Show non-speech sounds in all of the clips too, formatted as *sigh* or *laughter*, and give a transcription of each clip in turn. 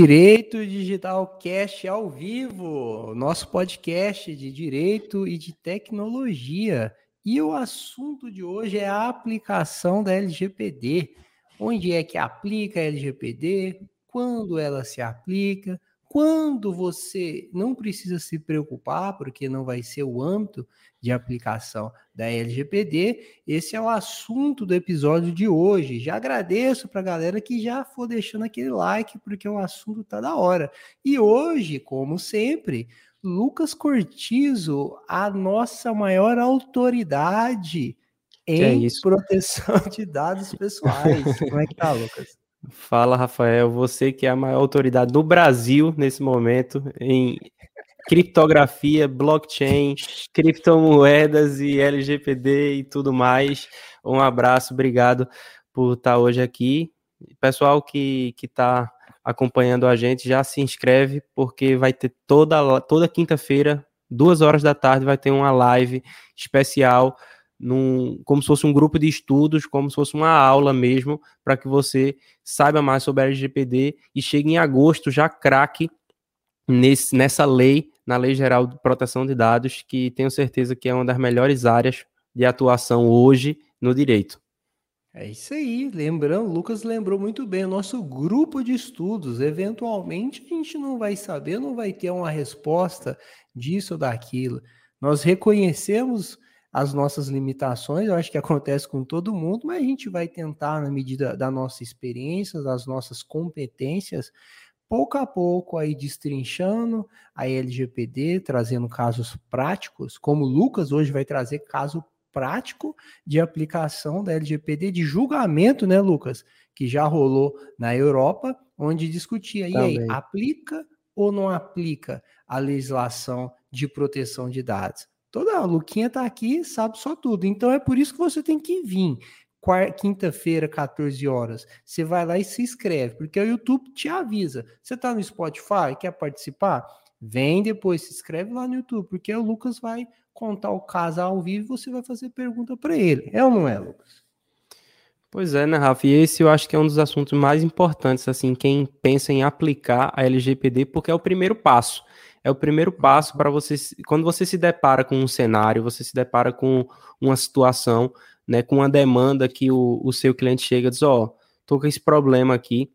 Direito Digital Cast ao vivo, nosso podcast de direito e de tecnologia. E o assunto de hoje é a aplicação da LGPD. Onde é que aplica a LGPD? Quando ela se aplica? Quando você não precisa se preocupar, porque não vai ser o âmbito de aplicação da LGPD. Esse é o assunto do episódio de hoje. Já agradeço para a galera que já for deixando aquele like, porque o assunto tá da hora. E hoje, como sempre, Lucas Cortizo, a nossa maior autoridade em é proteção de dados pessoais. *laughs* Como é que tá, Lucas? Fala, Rafael. Você que é a maior autoridade do Brasil nesse momento em criptografia, blockchain, criptomoedas e LGPD e tudo mais. Um abraço, obrigado por estar hoje aqui. Pessoal que está acompanhando a gente, já se inscreve, porque vai ter toda, toda quinta-feira, duas horas da tarde, vai ter uma live especial, num, como se fosse um grupo de estudos, como se fosse uma aula mesmo, para que você saiba mais sobre a LGPD e chegue em agosto já craque nessa lei na Lei Geral de Proteção de Dados, que tenho certeza que é uma das melhores áreas de atuação hoje no direito. É isso aí, lembrando, Lucas lembrou muito bem, o nosso grupo de estudos, eventualmente a gente não vai saber, não vai ter uma resposta disso ou daquilo. Nós reconhecemos as nossas limitações, eu acho que acontece com todo mundo, mas a gente vai tentar, na medida da nossa experiência, das nossas competências, pouco a pouco aí destrinchando a LGPD, trazendo casos práticos, como o Lucas hoje vai trazer caso prático de aplicação da LGPD, de julgamento, né, Lucas? Que já rolou na Europa, onde discutia, e aí, aplica ou não aplica a legislação de proteção de dados? Toda a Luquinha tá aqui, sabe só tudo. Então é por isso que você tem que vir quinta-feira, 14 horas, você vai lá e se inscreve, porque o YouTube te avisa. Você está no Spotify, quer participar? Vem depois, se inscreve lá no YouTube, porque o Lucas vai contar o caso ao vivo e você vai fazer pergunta para ele. É ou não é, Lucas? Pois é, né, Rafa? E esse eu acho que é um dos assuntos mais importantes, assim, quem pensa em aplicar a LGPD, porque é o primeiro passo. É o primeiro passo para você, quando você se depara com um cenário, você se depara com uma situação, né, com uma demanda que o, o seu cliente chega e diz, ó, oh, tô com esse problema aqui.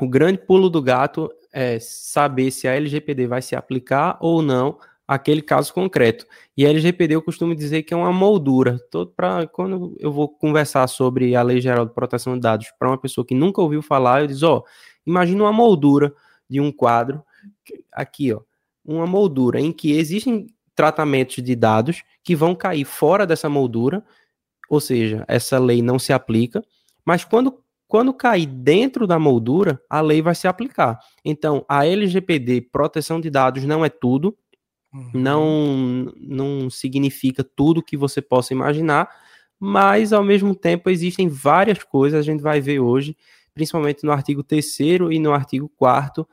O grande pulo do gato é saber se a LGPD vai se aplicar ou não aquele caso concreto. E a LGPD eu costumo dizer que é uma moldura. Todo para quando eu vou conversar sobre a Lei Geral de Proteção de Dados para uma pessoa que nunca ouviu falar, eu diz, ó, oh, imagina uma moldura de um quadro aqui, ó, uma moldura em que existem tratamentos de dados que vão cair fora dessa moldura ou seja, essa lei não se aplica, mas quando, quando cair dentro da moldura, a lei vai se aplicar. Então, a LGPD, proteção de dados, não é tudo, uhum. não, não significa tudo que você possa imaginar, mas ao mesmo tempo existem várias coisas, a gente vai ver hoje, principalmente no artigo 3 e no artigo 4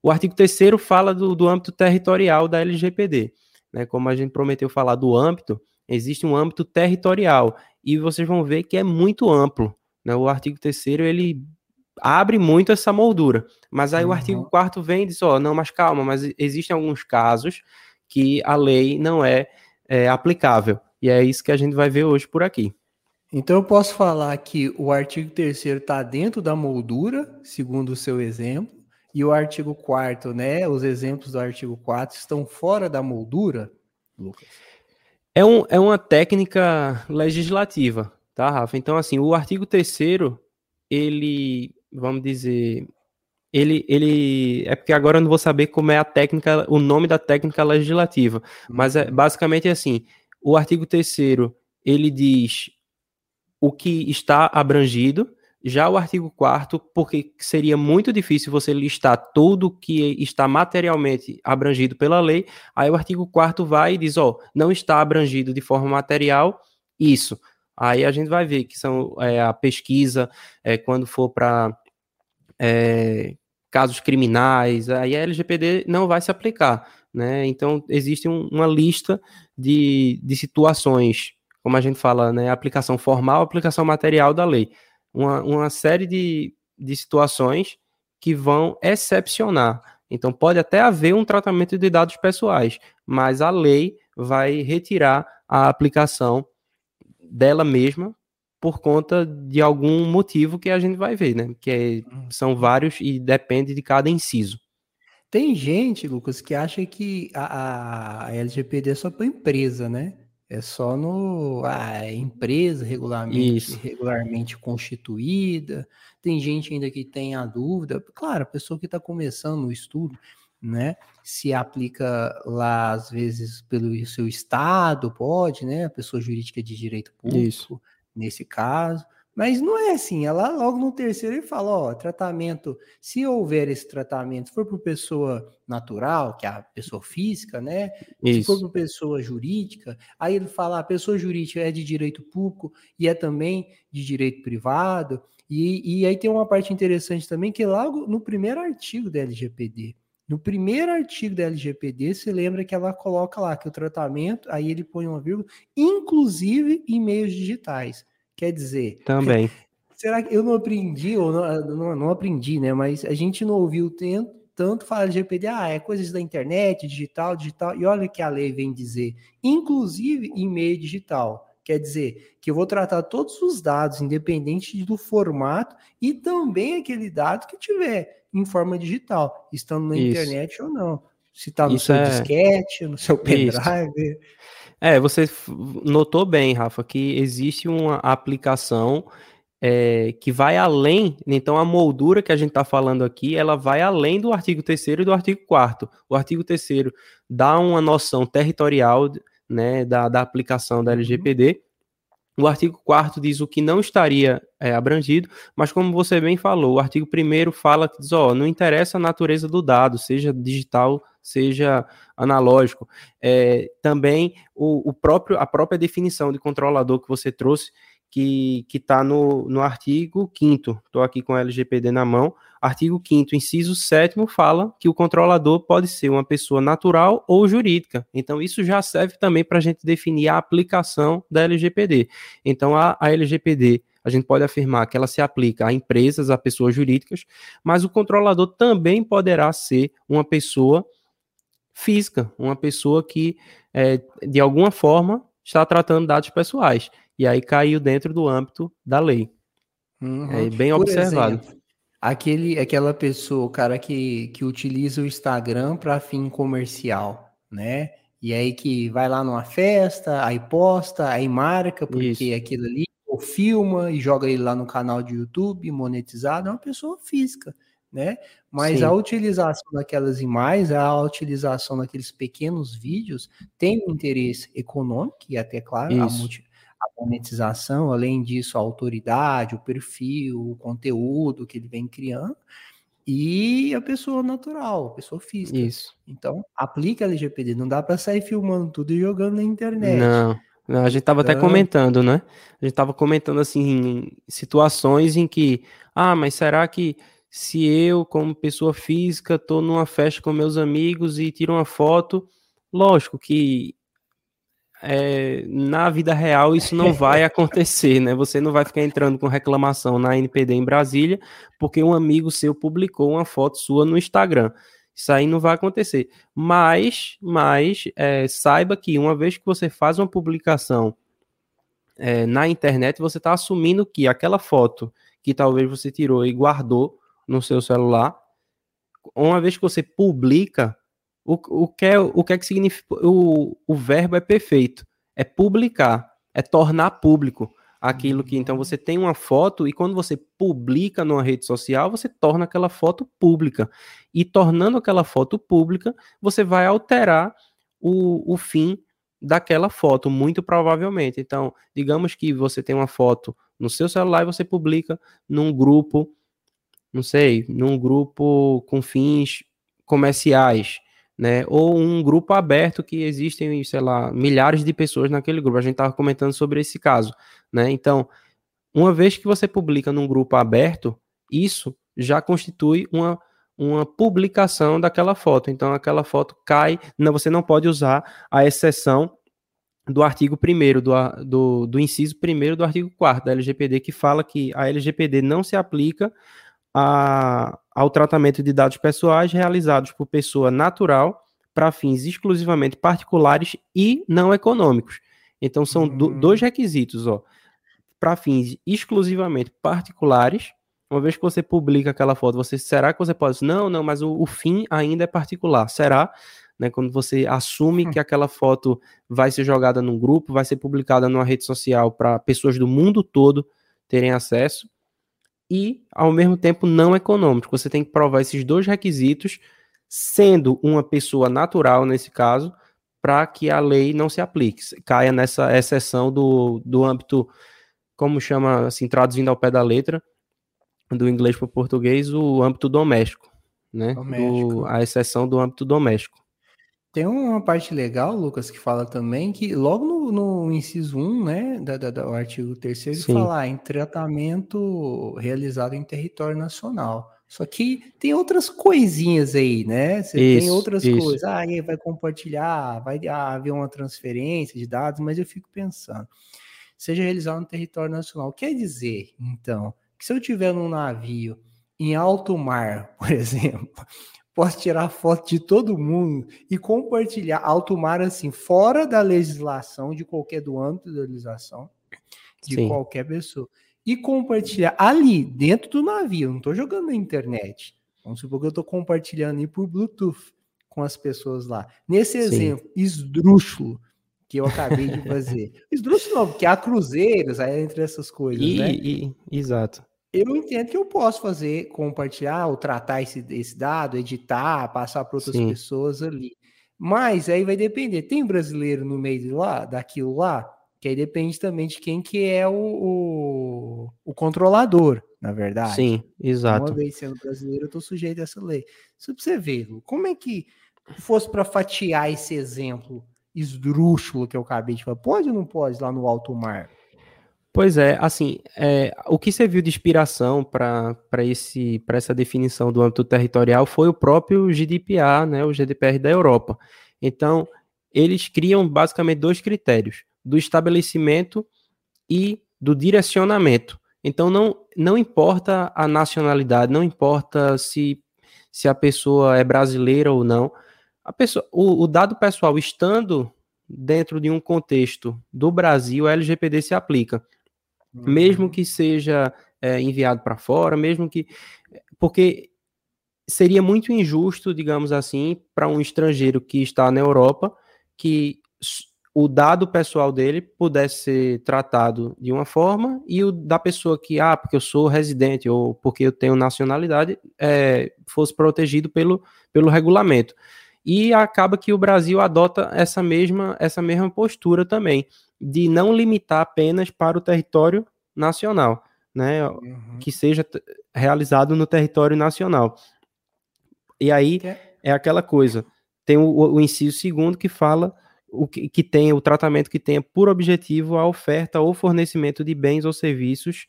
O artigo 3 fala do, do âmbito territorial da LGPD. Né? Como a gente prometeu falar do âmbito, existe um âmbito territorial e vocês vão ver que é muito amplo. Né? O artigo 3 ele abre muito essa moldura, mas aí uhum. o artigo 4 vem e diz, ó, oh, não, mas calma, mas existem alguns casos que a lei não é, é aplicável, e é isso que a gente vai ver hoje por aqui. Então eu posso falar que o artigo 3 está dentro da moldura, segundo o seu exemplo, e o artigo 4 né, os exemplos do artigo 4 estão fora da moldura, Lucas? É, um, é uma técnica legislativa, tá, Rafa? Então, assim, o artigo 3 ele, vamos dizer, ele, ele é porque agora eu não vou saber como é a técnica, o nome da técnica legislativa, mas é basicamente assim, o artigo 3 ele diz o que está abrangido, já o artigo 4 porque seria muito difícil você listar tudo que está materialmente abrangido pela lei, aí o artigo 4 vai e diz, ó, não está abrangido de forma material isso. Aí a gente vai ver que são é, a pesquisa, é, quando for para é, casos criminais, aí a LGPD não vai se aplicar, né? Então, existe um, uma lista de, de situações, como a gente fala, né? Aplicação formal, aplicação material da lei uma, uma série de, de situações que vão excepcionar. Então, pode até haver um tratamento de dados pessoais, mas a lei vai retirar a aplicação dela mesma por conta de algum motivo que a gente vai ver, né? Que é, uhum. são vários e depende de cada inciso. Tem gente, Lucas, que acha que a, a LGPD é só para empresa, né? É só no a empresa regularmente, regularmente constituída. Tem gente ainda que tem a dúvida. Claro, a pessoa que está começando o estudo, né? Se aplica lá, às vezes, pelo seu estado, pode, né? A pessoa jurídica de direito público. Isso nesse caso. Mas não é assim, ela logo no terceiro ele fala, ó, tratamento, se houver esse tratamento, se for para pessoa natural, que é a pessoa física, né? Isso. Se for para pessoa jurídica, aí ele fala, a pessoa jurídica é de direito público e é também de direito privado. E, e aí tem uma parte interessante também, que logo no primeiro artigo da LGPD, no primeiro artigo da LGPD, se lembra que ela coloca lá que o tratamento, aí ele põe uma vírgula, inclusive em meios digitais. Quer dizer. Também. *laughs* Será que eu não aprendi, ou não, não, não aprendi, né? Mas a gente não ouviu tanto, tanto falar de LGPD, ah, é coisas da internet, digital, digital. E olha que a lei vem dizer, inclusive em meio digital. Quer dizer, que eu vou tratar todos os dados, independente do formato, e também aquele dado que tiver em forma digital, estando na Isso. internet ou não. Se está no Isso seu é... disquete, no seu pendrive. É, você notou bem, Rafa, que existe uma aplicação é, que vai além, então a moldura que a gente está falando aqui, ela vai além do artigo 3 e do artigo 4 O artigo 3 dá uma noção territorial né, da, da aplicação da uhum. LGPD, o artigo 4 diz o que não estaria é, abrangido, mas como você bem falou, o artigo 1 fala que diz, ó, não interessa a natureza do dado, seja digital, seja analógico. É, também o, o, próprio, a própria definição de controlador que você trouxe, que está no, no artigo 5 estou aqui com o LGPD na mão, artigo 5 inciso 7 fala que o controlador pode ser uma pessoa natural ou jurídica. Então, isso já serve também para a gente definir a aplicação da LGPD. Então, a, a LGPD a gente pode afirmar que ela se aplica a empresas, a pessoas jurídicas, mas o controlador também poderá ser uma pessoa física, uma pessoa que, é, de alguma forma, está tratando dados pessoais e aí caiu dentro do âmbito da lei. Uhum. É bem Por observado. Exemplo, aquele, aquela pessoa, o cara que, que utiliza o Instagram para fim comercial, né? E aí que vai lá numa festa, aí posta, aí marca, porque Isso. aquilo ali, ou filma e joga ele lá no canal de YouTube, monetizado, é uma pessoa física, né? Mas Sim. a utilização daquelas imagens, a utilização daqueles pequenos vídeos tem um interesse econômico e até, claro, a monetização, além disso, a autoridade, o perfil, o conteúdo que ele vem criando, e a pessoa natural, a pessoa física. Isso. Então, aplica a LGPD, não dá para sair filmando tudo e jogando na internet. Não. A gente estava então... até comentando, né? A gente estava comentando assim situações em que, ah, mas será que se eu, como pessoa física, estou numa festa com meus amigos e tiro uma foto, lógico que é, na vida real isso não vai *laughs* acontecer, né? Você não vai ficar entrando com reclamação na NPD em Brasília porque um amigo seu publicou uma foto sua no Instagram. Isso aí não vai acontecer. Mas, mas é, saiba que uma vez que você faz uma publicação é, na internet, você está assumindo que aquela foto que talvez você tirou e guardou no seu celular, uma vez que você publica, o, o, que é, o que é que significa? O, o verbo é perfeito. É publicar, é tornar público aquilo que então você tem uma foto e quando você publica numa rede social, você torna aquela foto pública. E tornando aquela foto pública, você vai alterar o, o fim daquela foto, muito provavelmente. Então, digamos que você tem uma foto no seu celular e você publica num grupo, não sei, num grupo com fins comerciais né? Ou um grupo aberto que existem, sei lá, milhares de pessoas naquele grupo. A gente estava comentando sobre esse caso, né? Então, uma vez que você publica num grupo aberto, isso já constitui uma, uma publicação daquela foto. Então, aquela foto cai, não, você não pode usar a exceção do artigo 1 do, do, do inciso 1 do artigo 4 da LGPD, que fala que a LGPD não se aplica a, ao tratamento de dados pessoais realizados por pessoa natural para fins exclusivamente particulares e não econômicos. Então são do, hum. dois requisitos, ó, para fins exclusivamente particulares. Uma vez que você publica aquela foto, você será que você pode? Não, não, mas o, o fim ainda é particular. Será? Né, quando você assume que aquela foto vai ser jogada num grupo, vai ser publicada numa rede social para pessoas do mundo todo terem acesso e, ao mesmo tempo, não econômico. Você tem que provar esses dois requisitos, sendo uma pessoa natural, nesse caso, para que a lei não se aplique, caia nessa exceção do, do âmbito, como chama, assim, traduzindo ao pé da letra, do inglês para o português, o âmbito doméstico, né? Doméstico. Do, a exceção do âmbito doméstico. Tem uma parte legal, Lucas, que fala também que logo no, no inciso 1, né, da, da, do artigo 3 ele fala ah, em tratamento realizado em território nacional. Só que tem outras coisinhas aí, né? Você isso, tem outras isso. coisas. Ah, aí vai compartilhar, vai haver uma transferência de dados, mas eu fico pensando. Seja realizado no território nacional. Quer dizer, então, que se eu tiver num navio em alto mar, *laughs* por exemplo, posso tirar foto de todo mundo e compartilhar alto mar assim, fora da legislação, de qualquer do âmbito da legislação, de Sim. qualquer pessoa. E compartilhar ali, dentro do navio, não estou jogando na internet. Vamos supor que eu estou compartilhando aí por Bluetooth com as pessoas lá. Nesse Sim. exemplo, esdrúxulo, que eu acabei de fazer. *laughs* esdrúxulo não, porque há cruzeiros aí entre essas coisas, e, né? E, exato eu entendo que eu posso fazer, compartilhar ou tratar esse, esse dado, editar, passar para outras Sim. pessoas ali. Mas aí vai depender. Tem brasileiro no meio de lá, daquilo lá, que aí depende também de quem que é o, o, o controlador, na verdade. Sim, exato. Uma vez sendo brasileiro, eu estou sujeito a essa lei. Só para você ver, como é que fosse para fatiar esse exemplo esdrúxulo que eu acabei de falar, pode ou não pode lá no alto mar? Pois é, assim, é, o que serviu de inspiração para essa definição do âmbito territorial foi o próprio GDPR, né, o GDPR da Europa. Então, eles criam basicamente dois critérios, do estabelecimento e do direcionamento. Então, não, não importa a nacionalidade, não importa se, se a pessoa é brasileira ou não, a pessoa, o, o dado pessoal estando dentro de um contexto do Brasil, a LGPD se aplica mesmo uhum. que seja é, enviado para fora, mesmo que. Porque seria muito injusto, digamos assim, para um estrangeiro que está na Europa, que o dado pessoal dele pudesse ser tratado de uma forma e o da pessoa que, ah, porque eu sou residente ou porque eu tenho nacionalidade, é, fosse protegido pelo, pelo regulamento. E acaba que o Brasil adota essa mesma, essa mesma postura também de não limitar apenas para o território nacional, né? Uhum. Que seja realizado no território nacional. E aí é, é aquela coisa. Tem o, o inciso segundo que fala o que, que tem o tratamento que tenha por objetivo a oferta ou fornecimento de bens ou serviços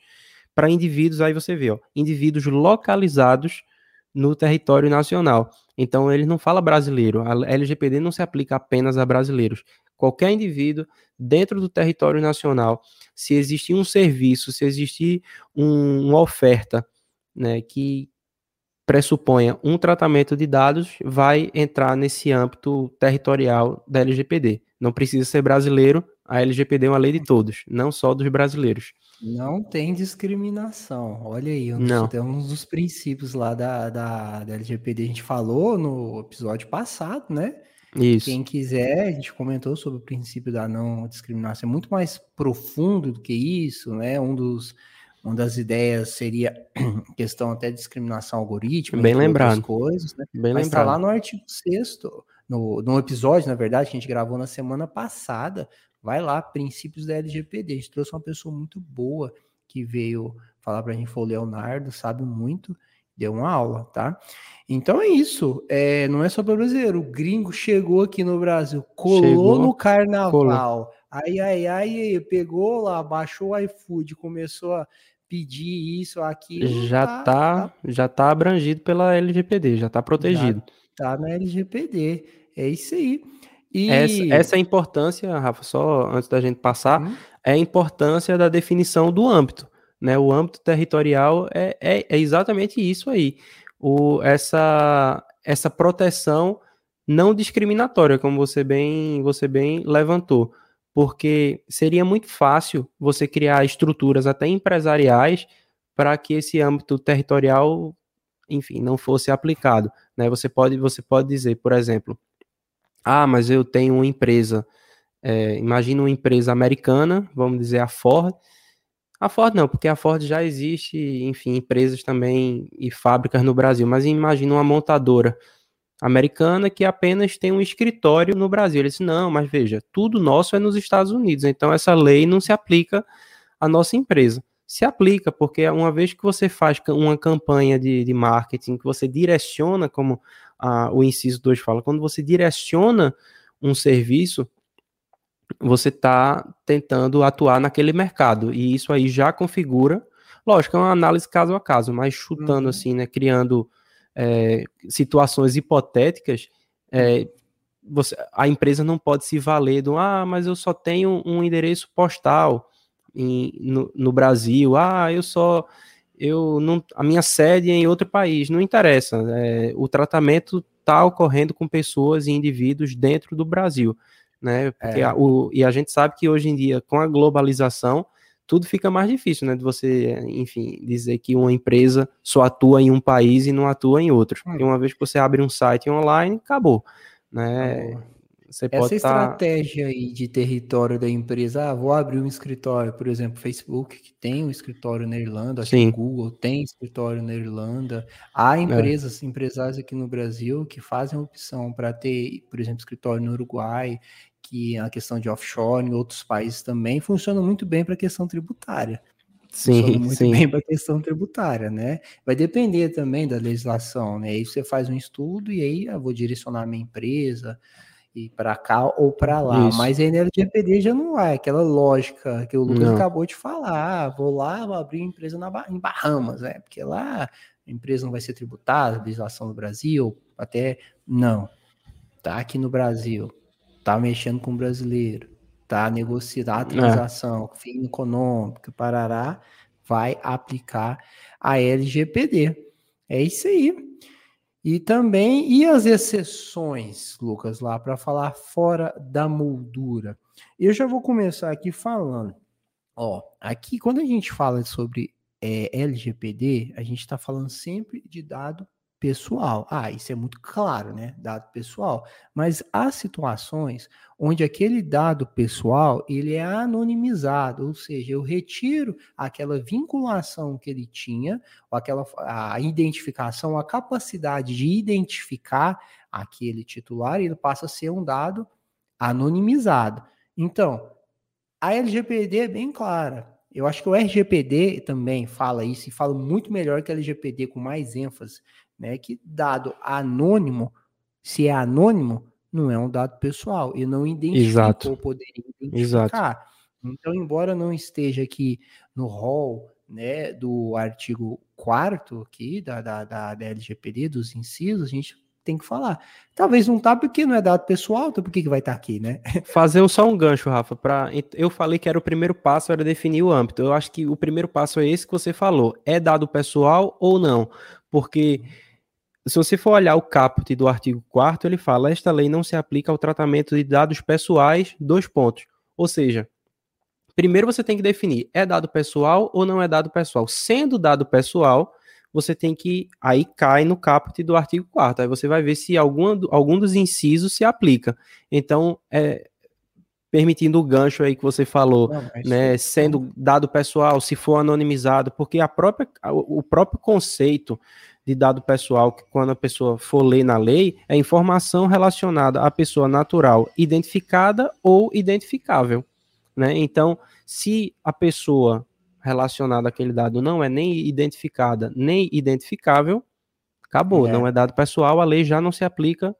para indivíduos, aí você vê, ó, indivíduos localizados no território nacional. Então ele não fala brasileiro. A LGPD não se aplica apenas a brasileiros qualquer indivíduo dentro do território nacional, se existir um serviço, se existir um, uma oferta né, que pressuponha um tratamento de dados, vai entrar nesse âmbito territorial da LGPD. Não precisa ser brasileiro, a LGPD é uma lei de todos, não só dos brasileiros. Não tem discriminação. Olha aí, um não. Dos, um dos princípios lá da, da, da LGPD, a gente falou no episódio passado, né? Isso. Quem quiser, a gente comentou sobre o princípio da não discriminação, é muito mais profundo do que isso, né? Um dos, uma das ideias seria *clears throat* questão até de discriminação algorítmica, bem lembrado, coisas, né? Bem Mas está lá no artigo 6 no, no episódio, na verdade, que a gente gravou na semana passada, vai lá, princípios da LGPD. A gente trouxe uma pessoa muito boa que veio falar para a gente, foi o Leonardo, sabe muito, deu uma aula, tá? Então é isso. É, não é só para brasileiro. O gringo chegou aqui no Brasil, colou chegou, no carnaval. Colou. Ai, ai, ai, pegou lá, baixou o iFood, começou a pedir isso, aquilo. Já tá, tá, tá, já tá abrangido pela LGPD, já tá protegido. Já tá na LGPD. É isso aí. E... Essa, essa é a importância, Rafa, só antes da gente passar, hum? é a importância da definição do âmbito. Né? O âmbito territorial é, é, é exatamente isso aí o, essa, essa proteção não discriminatória, como você bem, você bem levantou, porque seria muito fácil você criar estruturas até empresariais para que esse âmbito territorial, enfim, não fosse aplicado. Né? Você, pode, você pode dizer, por exemplo, ah, mas eu tenho uma empresa, é, imagina uma empresa americana, vamos dizer a Ford, a Ford não, porque a Ford já existe, enfim, empresas também e fábricas no Brasil, mas imagina uma montadora americana que apenas tem um escritório no Brasil. Ele disse: não, mas veja, tudo nosso é nos Estados Unidos, então essa lei não se aplica à nossa empresa se aplica, porque uma vez que você faz uma campanha de, de marketing, que você direciona, como a, o inciso 2 fala, quando você direciona um serviço, você está tentando atuar naquele mercado, e isso aí já configura, lógico, é uma análise caso a caso, mas chutando uhum. assim, né, criando é, situações hipotéticas, é, você, a empresa não pode se valer do, ah, mas eu só tenho um endereço postal, em, no, no, Brasil, ah, eu só eu não a minha sede é em outro país, não interessa. É, o tratamento está ocorrendo com pessoas e indivíduos dentro do Brasil, né? Porque é. a, o, e a gente sabe que hoje em dia, com a globalização, tudo fica mais difícil, né? De você, enfim, dizer que uma empresa só atua em um país e não atua em outro. Hum. Porque uma vez que você abre um site online, acabou. Né? Você Essa pode tá estratégia tá... aí de território da empresa, ah, vou abrir um escritório, por exemplo, Facebook, que tem um escritório na Irlanda, acho Sim. que o Google tem escritório na Irlanda. Há é. empresas, é. empresários aqui no Brasil que fazem opção para ter, por exemplo, escritório no Uruguai, que a questão de offshore em outros países também funciona muito bem para a questão tributária. Sim, funciona muito sim. bem para a questão tributária, né? Vai depender também da legislação, né? Aí você faz um estudo e aí eu vou direcionar a minha empresa, ir para cá ou para lá. Isso. Mas a LGPD já não é aquela lógica que o Lucas não. acabou de falar. Ah, vou lá, vou abrir empresa na, em Bahamas, né? Porque lá a empresa não vai ser tributada, legislação do Brasil, até não. Tá aqui no Brasil, tá mexendo com o brasileiro, tá negociando a é. transação, é. fim econômico, parará, vai aplicar a LGPD. É isso aí. E também, e as exceções, Lucas, lá para falar fora da moldura? Eu já vou começar aqui falando. Ó, aqui quando a gente fala sobre é, LGPD, a gente está falando sempre de dado pessoal. Ah, isso é muito claro, né? Dado pessoal. Mas há situações onde aquele dado pessoal ele é anonimizado, ou seja, eu retiro aquela vinculação que ele tinha, ou aquela a identificação, a capacidade de identificar aquele titular, e ele passa a ser um dado anonimizado. Então, a LGPD é bem clara. Eu acho que o RGPD também fala isso e fala muito melhor que a LGPD com mais ênfase né? Que dado anônimo, se é anônimo, não é um dado pessoal e não identificou, Exato. poderia identificar. Exato. Então, embora não esteja aqui no rol né, do artigo 4 aqui da, da, da, da LGPD, dos incisos, a gente tem que falar. Talvez não tá porque não é dado pessoal, então por que, que vai estar tá aqui, né? *laughs* Fazer só um gancho, Rafa, para eu falei que era o primeiro passo era definir o âmbito. Eu acho que o primeiro passo é esse que você falou. É dado pessoal ou não? Porque se você for olhar o caput do artigo 4 ele fala: esta lei não se aplica ao tratamento de dados pessoais, dois pontos. Ou seja, primeiro você tem que definir: é dado pessoal ou não é dado pessoal? Sendo dado pessoal, você tem que. Aí cai no caput do artigo 4 Aí você vai ver se algum, algum dos incisos se aplica. Então, é, permitindo o gancho aí que você falou, não, né, sendo dado pessoal, se for anonimizado, porque a própria, o próprio conceito de dado pessoal, que quando a pessoa for ler na lei, é informação relacionada à pessoa natural identificada ou identificável. Né? Então, se a pessoa relacionada àquele dado não é nem identificada nem identificável, acabou, é. não é dado pessoal, a lei já não se aplica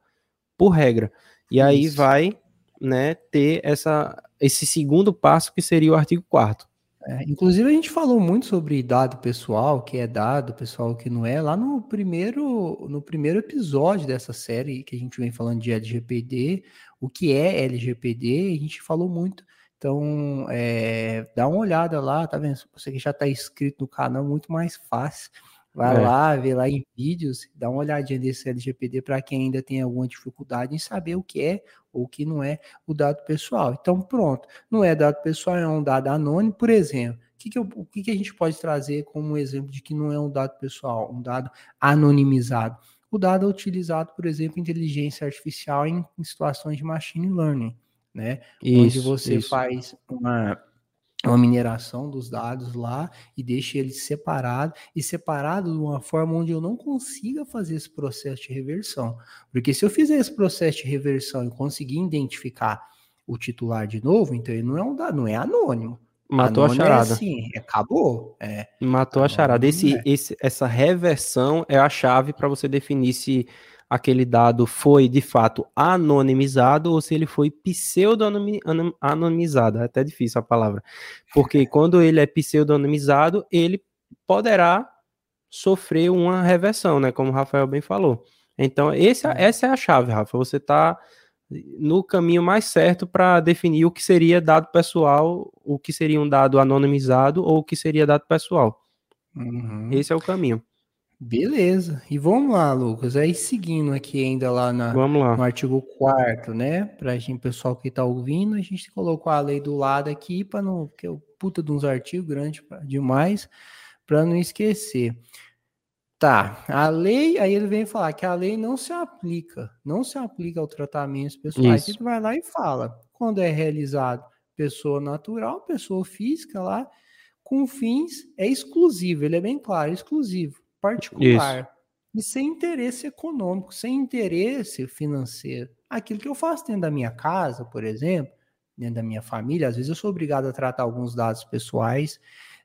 por regra. E Isso. aí vai né, ter essa, esse segundo passo que seria o artigo 4 é, inclusive, a gente falou muito sobre dado pessoal, que é dado, pessoal que não é, lá no primeiro, no primeiro episódio dessa série que a gente vem falando de LGPD, o que é LGPD, a gente falou muito. Então, é, dá uma olhada lá, tá vendo? Você que já está inscrito no canal, muito mais fácil. Vai é. lá, vê lá em vídeos, dá uma olhadinha desse LGPD para quem ainda tem alguma dificuldade em saber o que é ou o que não é o dado pessoal. Então, pronto, não é dado pessoal, é um dado anônimo, por exemplo. O que, que, eu, o que, que a gente pode trazer como exemplo de que não é um dado pessoal, um dado anonimizado? O dado é utilizado, por exemplo, em inteligência artificial em, em situações de machine learning, né? Isso, Onde você isso. faz uma uma mineração dos dados lá e deixe eles separados e separado de uma forma onde eu não consiga fazer esse processo de reversão. Porque se eu fizer esse processo de reversão e conseguir identificar o titular de novo, então ele não é um dado, não é anônimo. Matou anônimo a é charada. É assim, acabou. É, Matou a charada. Esse, é. esse, essa reversão é a chave para você definir se aquele dado foi de fato anonimizado ou se ele foi pseudo-anonimizado. É até difícil a palavra. Porque *laughs* quando ele é pseudo-anonimizado, ele poderá sofrer uma reversão, né? Como o Rafael bem falou. Então, esse, é. essa é a chave, Rafa. Você está no caminho mais certo para definir o que seria dado pessoal, o que seria um dado anonimizado ou o que seria dado pessoal. Uhum. Esse é o caminho. Beleza. E vamos lá, Lucas. Aí seguindo aqui ainda lá, na, lá. no artigo 4 né? Para gente, pessoal que está ouvindo, a gente colocou a lei do lado aqui para não. que é o puta de uns artigos grandes demais, para não esquecer. Tá, a lei, aí ele vem falar que a lei não se aplica, não se aplica ao tratamento pessoal. Isso. Ele vai lá e fala, quando é realizado pessoa natural, pessoa física lá, com fins, é exclusivo, ele é bem claro, exclusivo particular Isso. e sem interesse econômico, sem interesse financeiro. Aquilo que eu faço dentro da minha casa, por exemplo, dentro da minha família, às vezes eu sou obrigado a tratar alguns dados pessoais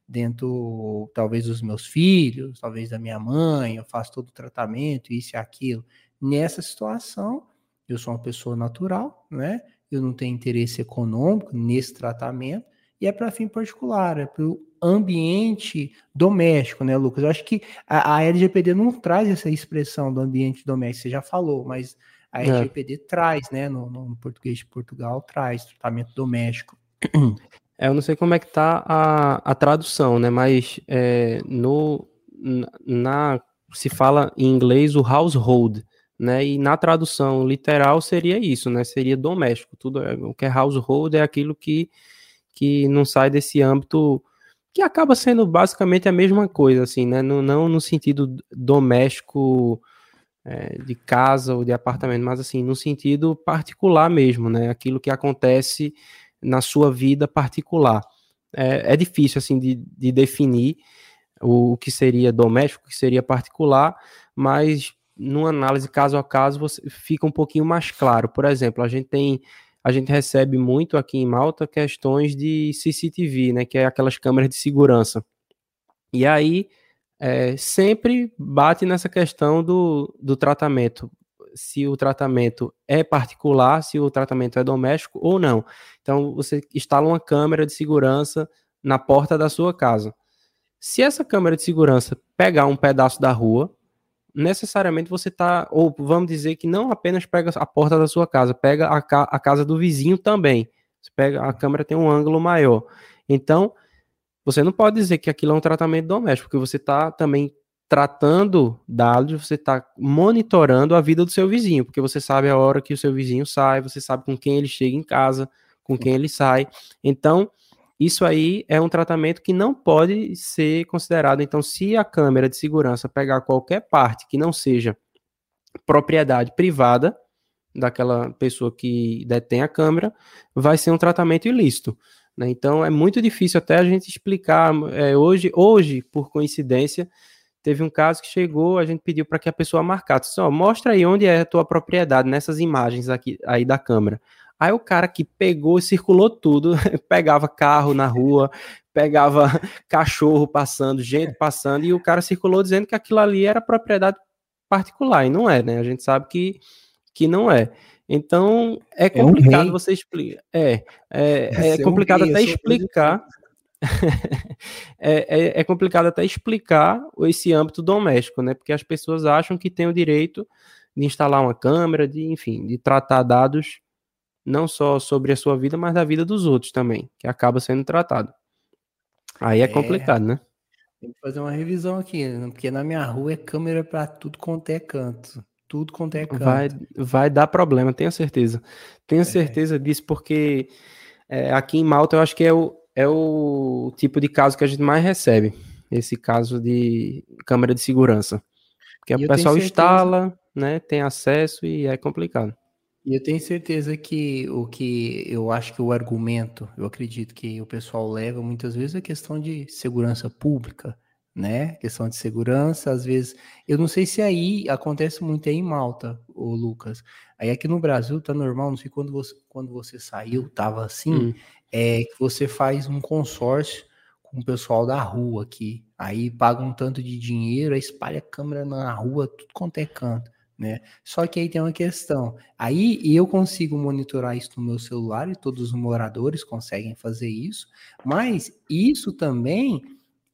dentro, talvez, dos meus filhos, talvez da minha mãe, eu faço todo o tratamento, isso e aquilo. Nessa situação, eu sou uma pessoa natural, né? Eu não tenho interesse econômico nesse tratamento, e é para fim particular, é para ambiente doméstico, né, Lucas? Eu acho que a, a, LGPD não traz essa expressão do ambiente doméstico, você já falou, mas a LGPD é. traz, né, no, no, português de Portugal, traz tratamento doméstico. É, eu não sei como é que tá a, a tradução, né, mas é, no, na, se fala em inglês o household, né, e na tradução literal seria isso, né, seria doméstico, tudo, é, o que é household é aquilo que que não sai desse âmbito que acaba sendo basicamente a mesma coisa, assim, né? Não no sentido doméstico é, de casa ou de apartamento, mas assim, no sentido particular mesmo, né? Aquilo que acontece na sua vida particular. É, é difícil, assim, de, de definir o, o, que seria doméstico, o que seria particular, mas numa análise caso a caso você fica um pouquinho mais claro. Por exemplo, a gente tem a gente recebe muito aqui em Malta questões de CCTV, né, que é aquelas câmeras de segurança. E aí é, sempre bate nessa questão do, do tratamento, se o tratamento é particular, se o tratamento é doméstico ou não. Então você instala uma câmera de segurança na porta da sua casa. Se essa câmera de segurança pegar um pedaço da rua, necessariamente você está, ou vamos dizer que não apenas pega a porta da sua casa, pega a, ca a casa do vizinho também. Você pega a câmera tem um ângulo maior. Então, você não pode dizer que aquilo é um tratamento doméstico, porque você está também tratando dados, você está monitorando a vida do seu vizinho, porque você sabe a hora que o seu vizinho sai, você sabe com quem ele chega em casa, com quem ele sai. Então, isso aí é um tratamento que não pode ser considerado. Então, se a câmera de segurança pegar qualquer parte que não seja propriedade privada daquela pessoa que detém a câmera, vai ser um tratamento ilícito. Né? Então, é muito difícil até a gente explicar. É, hoje, hoje, por coincidência, teve um caso que chegou, a gente pediu para que a pessoa marcasse. Mostra aí onde é a tua propriedade nessas imagens aqui aí da câmera. Aí o cara que pegou e circulou tudo, *laughs* pegava carro na rua, pegava *laughs* cachorro passando, gente passando, e o cara circulou dizendo que aquilo ali era propriedade particular, e não é, né? A gente sabe que, que não é. Então, é complicado é um você explicar. É, é, é complicado um até explicar. *laughs* é, é, é, complicado até explicar esse âmbito doméstico, né? Porque as pessoas acham que tem o direito de instalar uma câmera, de, enfim, de tratar dados não só sobre a sua vida, mas da vida dos outros também, que acaba sendo tratado. Aí é, é complicado, né? Tem que fazer uma revisão aqui, porque na minha rua é câmera para tudo quanto é canto. Tudo quanto é canto. Vai, vai dar problema, tenho certeza. Tenho é. certeza disso, porque é, aqui em Malta eu acho que é o, é o tipo de caso que a gente mais recebe. Esse caso de câmera de segurança. Porque o pessoal instala, né, tem acesso e é complicado. E eu tenho certeza que o que eu acho que o argumento, eu acredito que o pessoal leva muitas vezes é a questão de segurança pública, né? Questão de segurança, às vezes, eu não sei se aí acontece muito aí em Malta, o Lucas. Aí aqui no Brasil tá normal, não sei quando você, quando você saiu, tava assim, hum. é que você faz um consórcio com o pessoal da rua aqui. Aí paga um tanto de dinheiro, aí espalha a câmera na rua, tudo quanto é canto né? Só que aí tem uma questão. Aí eu consigo monitorar isso no meu celular e todos os moradores conseguem fazer isso, mas isso também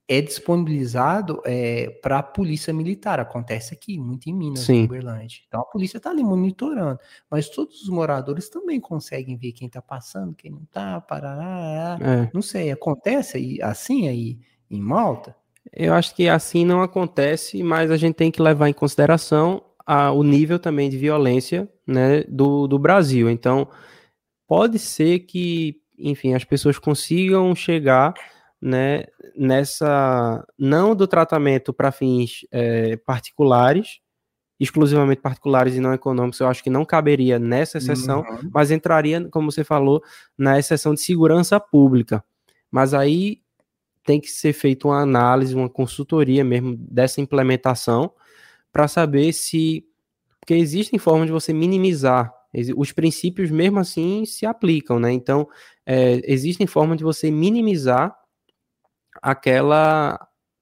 é disponibilizado é, para a polícia militar. Acontece aqui, muito em Minas, Sim. em Uberlândia. Então a polícia está ali monitorando, mas todos os moradores também conseguem ver quem está passando, quem não está, parará. É. Não sei, acontece aí, assim aí em Malta? Eu acho que assim não acontece, mas a gente tem que levar em consideração a, o nível também de violência né, do, do Brasil. Então, pode ser que, enfim, as pessoas consigam chegar né, nessa. não do tratamento para fins é, particulares, exclusivamente particulares e não econômicos, eu acho que não caberia nessa exceção, uhum. mas entraria, como você falou, na exceção de segurança pública. Mas aí tem que ser feita uma análise, uma consultoria mesmo dessa implementação, para saber se. Porque existem formas de você minimizar. Os princípios, mesmo assim, se aplicam, né? Então, é, existem formas de você minimizar aquela.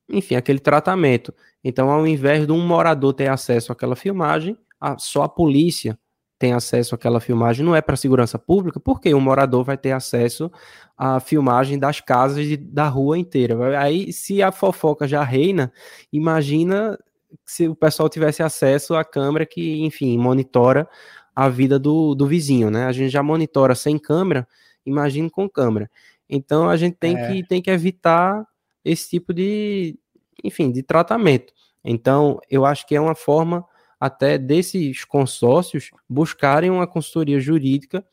Enfim, aquele tratamento. Então, ao invés de um morador ter acesso àquela filmagem, a, só a polícia tem acesso àquela filmagem, não é para segurança pública, porque o morador vai ter acesso à filmagem das casas de, da rua inteira. Aí, se a fofoca já reina, imagina se o pessoal tivesse acesso à câmera que, enfim, monitora a vida do, do vizinho, né? A gente já monitora sem câmera, imagine com câmera. Então a gente tem, é. que, tem que evitar esse tipo de, enfim, de tratamento. Então eu acho que é uma forma até desses consórcios buscarem uma consultoria jurídica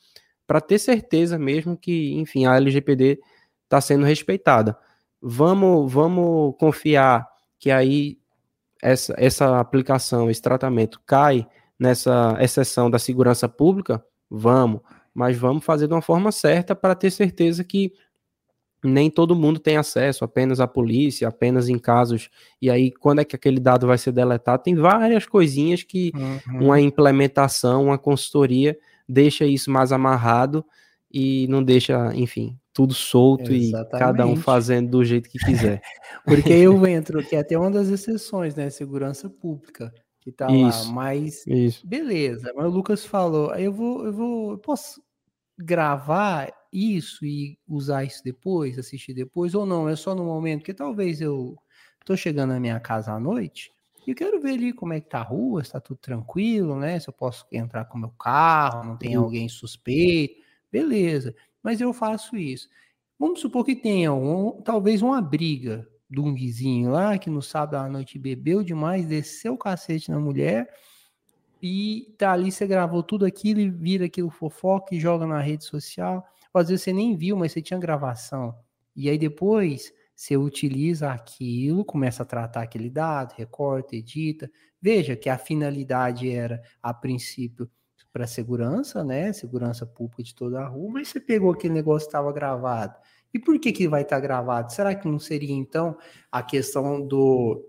para ter certeza mesmo que, enfim, a LGPD está sendo respeitada. Vamos, vamos confiar que aí essa, essa aplicação, esse tratamento cai nessa exceção da segurança pública, vamos, mas vamos fazer de uma forma certa para ter certeza que nem todo mundo tem acesso, apenas a polícia, apenas em casos. E aí, quando é que aquele dado vai ser deletado? Tem várias coisinhas que uhum. uma implementação, uma consultoria deixa isso mais amarrado e não deixa, enfim, tudo solto Exatamente. e cada um fazendo do jeito que quiser. *laughs* Porque eu entro, que é até uma das exceções, né? Segurança pública, que tá isso, lá. Mas isso. beleza, mas o Lucas falou, eu vou, eu vou, eu posso gravar isso e usar isso depois, assistir depois, ou não, é só no momento, que talvez eu tô chegando na minha casa à noite. E eu quero ver ali como é que tá a rua, se tá tudo tranquilo, né? Se eu posso entrar com meu carro, não tem alguém suspeito. Beleza mas eu faço isso. Vamos supor que tenha um, talvez uma briga de um vizinho lá que no sábado à noite bebeu demais, desceu o cacete na mulher e tá ali, você gravou tudo aquilo e vira aquilo fofoca e joga na rede social. Às vezes você nem viu, mas você tinha gravação. E aí depois você utiliza aquilo, começa a tratar aquele dado, recorta, edita. Veja que a finalidade era, a princípio, para segurança, né? Segurança pública de toda a rua, mas você pegou aquele negócio que estava gravado. E por que, que vai estar tá gravado? Será que não seria, então, a questão do,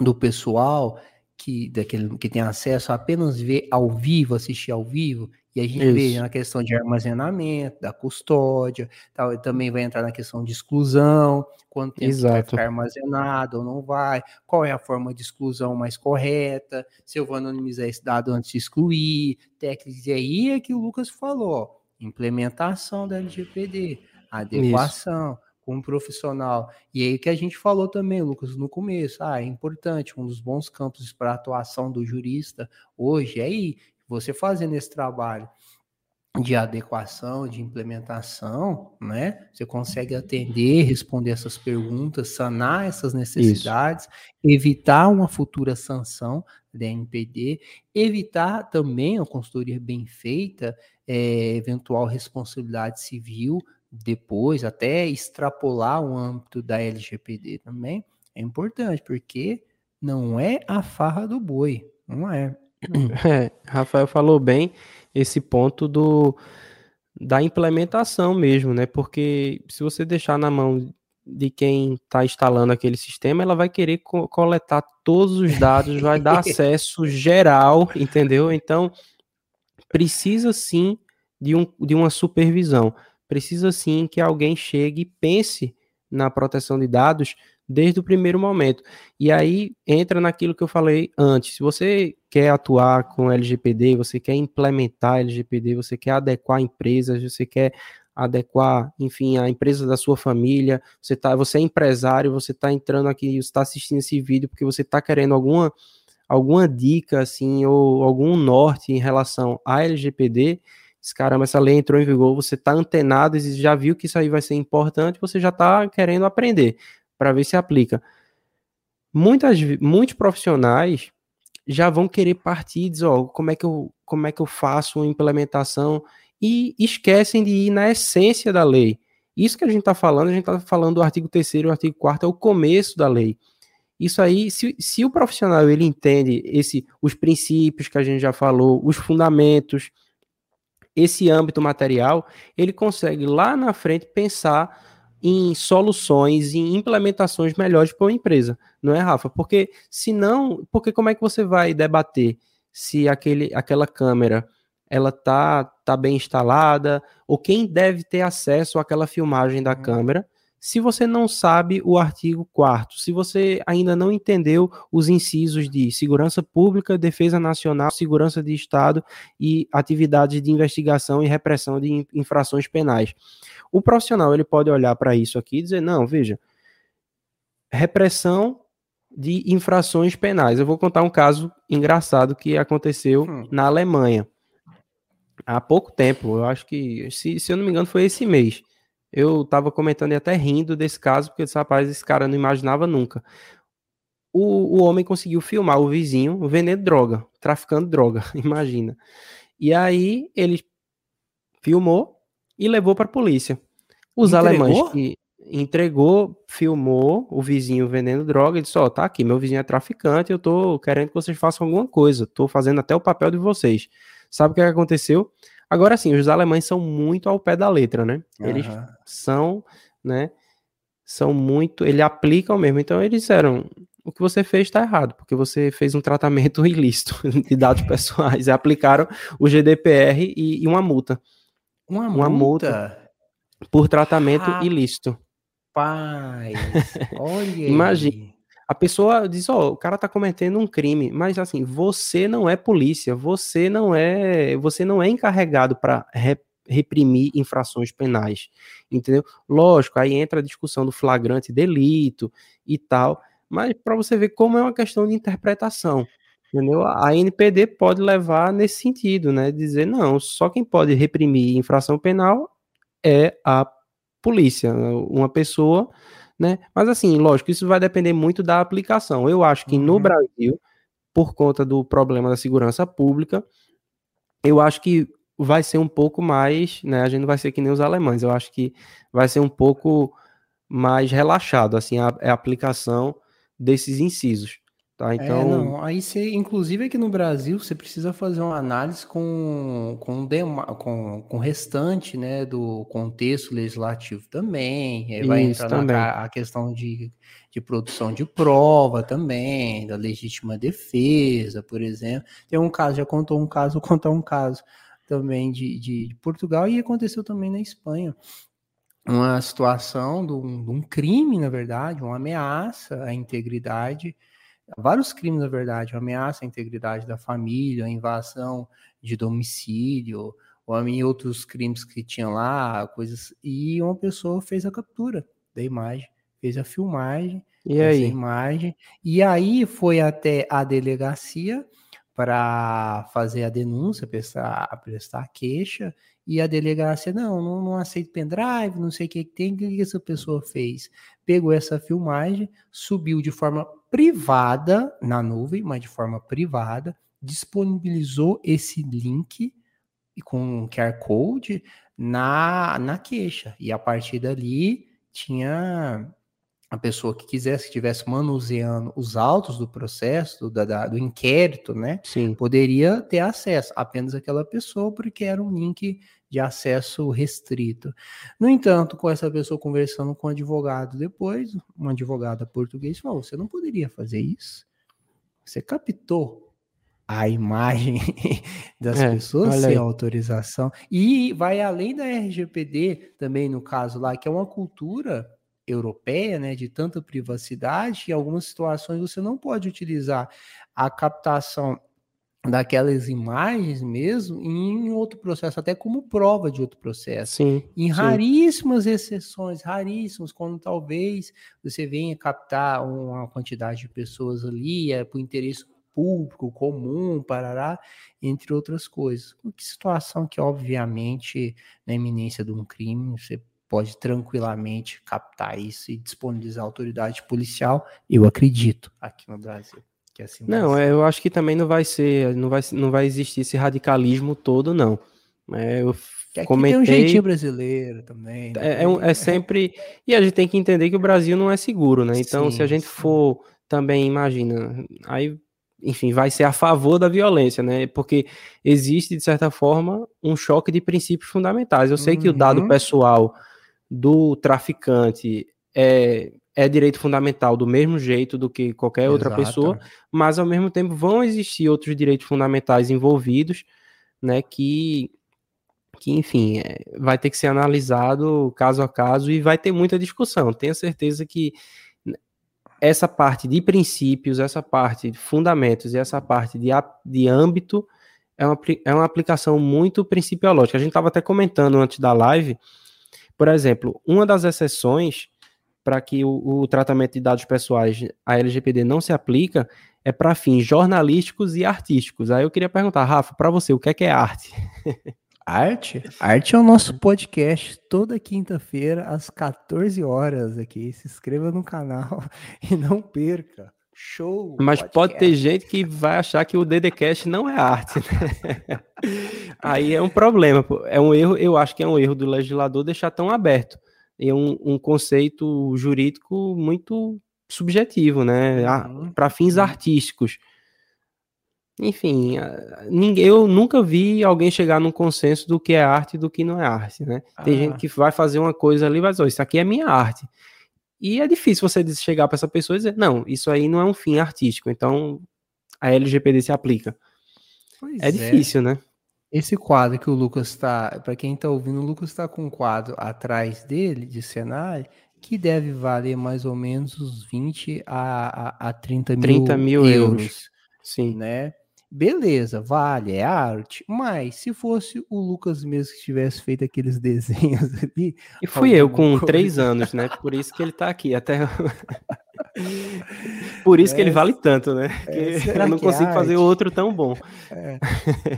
do pessoal que, daquele, que tem acesso a apenas ver ao vivo, assistir ao vivo? E a gente Isso. vê na questão de armazenamento, da custódia, tal, também vai entrar na questão de exclusão, quanto tempo Exato. vai ficar armazenado ou não vai, qual é a forma de exclusão mais correta, se eu vou anonimizar esse dado antes de excluir, técnicas, e aí é que o Lucas falou, implementação da LGPD, adequação, Isso. Com um profissional. E aí que a gente falou também, Lucas, no começo, ah, é importante, um dos bons campos para atuação do jurista hoje é aí, você fazendo esse trabalho de adequação, de implementação, né? Você consegue atender, responder essas perguntas, sanar essas necessidades, Isso. evitar uma futura sanção da NPD, evitar também a consultoria bem feita, é, eventual responsabilidade civil depois, até extrapolar o âmbito da LGPD também, é importante, porque não é a farra do boi, não é. *laughs* É, Rafael falou bem esse ponto do da implementação mesmo, né? Porque se você deixar na mão de quem está instalando aquele sistema, ela vai querer co coletar todos os dados, vai dar *laughs* acesso geral, entendeu? Então, precisa sim de, um, de uma supervisão. Precisa sim que alguém chegue e pense na proteção de dados desde o primeiro momento. E aí entra naquilo que eu falei antes. Se você quer atuar com LGPD, você quer implementar LGPD, você quer adequar empresas, você quer adequar, enfim, a empresa da sua família, você tá, você é empresário, você está entrando aqui, você está assistindo esse vídeo porque você está querendo alguma alguma dica assim ou algum norte em relação à LGPD, caramba, essa lei entrou em vigor, você está antenado e já viu que isso aí vai ser importante, você já está querendo aprender para ver se aplica. Muitas, muitos profissionais já vão querer partir e dizer, ó, como é que eu, como é que eu faço uma implementação e esquecem de ir na essência da lei. Isso que a gente está falando, a gente está falando do artigo 3 e o artigo 4 é o começo da lei. Isso aí, se, se o profissional ele entende esse, os princípios que a gente já falou, os fundamentos, esse âmbito material, ele consegue lá na frente pensar em soluções, em implementações melhores para a empresa, não é, Rafa? Porque se não, porque como é que você vai debater se aquele, aquela câmera ela tá, tá bem instalada ou quem deve ter acesso àquela filmagem da uhum. câmera? Se você não sabe o artigo 4 se você ainda não entendeu os incisos de segurança pública, defesa nacional, segurança de Estado e atividades de investigação e repressão de infrações penais. O profissional ele pode olhar para isso aqui e dizer: não, veja, repressão de infrações penais. Eu vou contar um caso engraçado que aconteceu hum. na Alemanha há pouco tempo. Eu acho que, se, se eu não me engano, foi esse mês. Eu estava comentando e até rindo desse caso, porque esse rapaz, esse cara não imaginava nunca. O, o homem conseguiu filmar o vizinho vendendo droga, traficando droga, *laughs* imagina. E aí ele filmou e levou para a polícia. Os entregou? alemães que entregou, filmou o vizinho vendendo droga e disse: Ó, oh, tá aqui, meu vizinho é traficante, eu tô querendo que vocês façam alguma coisa, tô fazendo até o papel de vocês. Sabe o que aconteceu? Agora sim, os alemães são muito ao pé da letra, né? Eles uhum. são, né? São muito, eles aplicam mesmo. Então eles disseram: o que você fez está errado, porque você fez um tratamento *laughs* ilícito de dados pessoais. E aplicaram o GDPR e, e uma multa. Uma, uma multa? multa? por tratamento Rapaz, ilícito. Pai, olha. Imagina. A pessoa diz: Ó, oh, o cara tá cometendo um crime, mas assim, você não é polícia, você não é, você não é encarregado para re, reprimir infrações penais, entendeu? Lógico, aí entra a discussão do flagrante delito e tal, mas para você ver como é uma questão de interpretação. Entendeu? A NPD pode levar nesse sentido, né? Dizer, não, só quem pode reprimir infração penal é a polícia, uma pessoa, né? Mas assim, lógico, isso vai depender muito da aplicação. Eu acho que uhum. no Brasil, por conta do problema da segurança pública, eu acho que vai ser um pouco mais, né? A gente não vai ser que nem os alemães, eu acho que vai ser um pouco mais relaxado, assim, a, a aplicação desses incisos. Tá, é, então... É, não, aí você, inclusive aqui no Brasil, você precisa fazer uma análise com, com, com, com o restante né, do contexto legislativo também. Aí vai Isso, entrar também. Na, a questão de, de produção de prova também, da legítima defesa, por exemplo. Tem um caso, já contou um caso, vou contar um caso também de, de, de Portugal e aconteceu também na Espanha uma situação de um, de um, crime, na verdade, uma ameaça à integridade vários crimes, na verdade, ameaça à integridade da família, invasão de domicílio, ou em outros crimes que tinha lá, coisas, e uma pessoa fez a captura da imagem, fez a filmagem, e aí? a imagem, e aí foi até a delegacia para fazer a denúncia, prestar, prestar queixa, E a delegacia, não, não, não aceito pendrive, não sei o que tem, o que essa pessoa fez? Pegou essa filmagem, subiu de forma privada na nuvem, mas de forma privada, disponibilizou esse link com QR Code na, na queixa. E a partir dali tinha a pessoa que quisesse, que estivesse manuseando os autos do processo, do, da, do inquérito, né? Sim. Poderia ter acesso, apenas aquela pessoa, porque era um link de acesso restrito. No entanto, com essa pessoa conversando com o advogado depois, um advogado português falou: você não poderia fazer isso. Você captou a imagem *laughs* das é, pessoas sem autorização. E vai além da RGPD, também no caso lá, que é uma cultura europeia, né, de tanta privacidade, em algumas situações você não pode utilizar a captação daquelas imagens mesmo em outro processo, até como prova de outro processo. Sim, em sim. raríssimas exceções, raríssimos, quando talvez você venha captar uma quantidade de pessoas ali, é por interesse público, comum, parará, entre outras coisas. Que situação que, obviamente, na iminência de um crime, você pode tranquilamente captar isso e disponibilizar a autoridade policial, eu acredito, aqui no Brasil. Que assim não, é, eu acho que também não vai ser, não vai, não vai existir esse radicalismo todo, não. É, eu que comentei... tem um jeitinho brasileiro também. Né? É, é, é, sempre. E a gente tem que entender que o Brasil não é seguro, né? Então, sim, se a gente sim. for também, imagina, aí, enfim, vai ser a favor da violência, né? Porque existe, de certa forma, um choque de princípios fundamentais. Eu sei uhum. que o dado uhum. pessoal do traficante é, é direito fundamental do mesmo jeito do que qualquer Exato. outra pessoa, mas ao mesmo tempo vão existir outros direitos fundamentais envolvidos, né, que, que enfim, é, vai ter que ser analisado caso a caso e vai ter muita discussão. Tenho certeza que essa parte de princípios, essa parte de fundamentos e essa parte de, de âmbito é uma, é uma aplicação muito principiológica. A gente estava até comentando antes da live por exemplo, uma das exceções para que o, o, tratamento de dados pessoais, a LGPD, não se aplica é para fins jornalísticos e artísticos. Aí eu queria perguntar, Rafa, para você, o que é, que é arte? *laughs* Arte? Arte é o nosso podcast toda quinta-feira às 14 horas aqui. Se inscreva no canal *laughs* e não perca. Show! Mas podcast. pode ter gente que vai achar que o DDCast não é arte. Né? *laughs* Aí é um problema. É um erro, eu acho que é um erro do legislador deixar tão aberto. É um, um conceito jurídico muito subjetivo, né? Uhum. Para fins uhum. artísticos. Enfim, ninguém, eu nunca vi alguém chegar num consenso do que é arte e do que não é arte, né? Tem ah. gente que vai fazer uma coisa ali e vai dizer, isso aqui é minha arte. E é difícil você chegar para essa pessoa e dizer, não, isso aí não é um fim artístico, então a LGPD se aplica. Pois é, é difícil, né? Esse quadro que o Lucas está, para quem está ouvindo, o Lucas está com um quadro atrás dele, de cenário, que deve valer mais ou menos uns 20 a, a, a 30 mil, 30 mil euros, euros. Sim. Né? Beleza, vale, é arte. Mas se fosse o Lucas mesmo que tivesse feito aqueles *laughs* desenhos ali. E fui eu com coisa... três anos, né? Por isso que ele tá aqui. Até. *laughs* Por isso é, que ele é, vale tanto, né? É, *laughs* eu não consigo é fazer outro tão bom. É.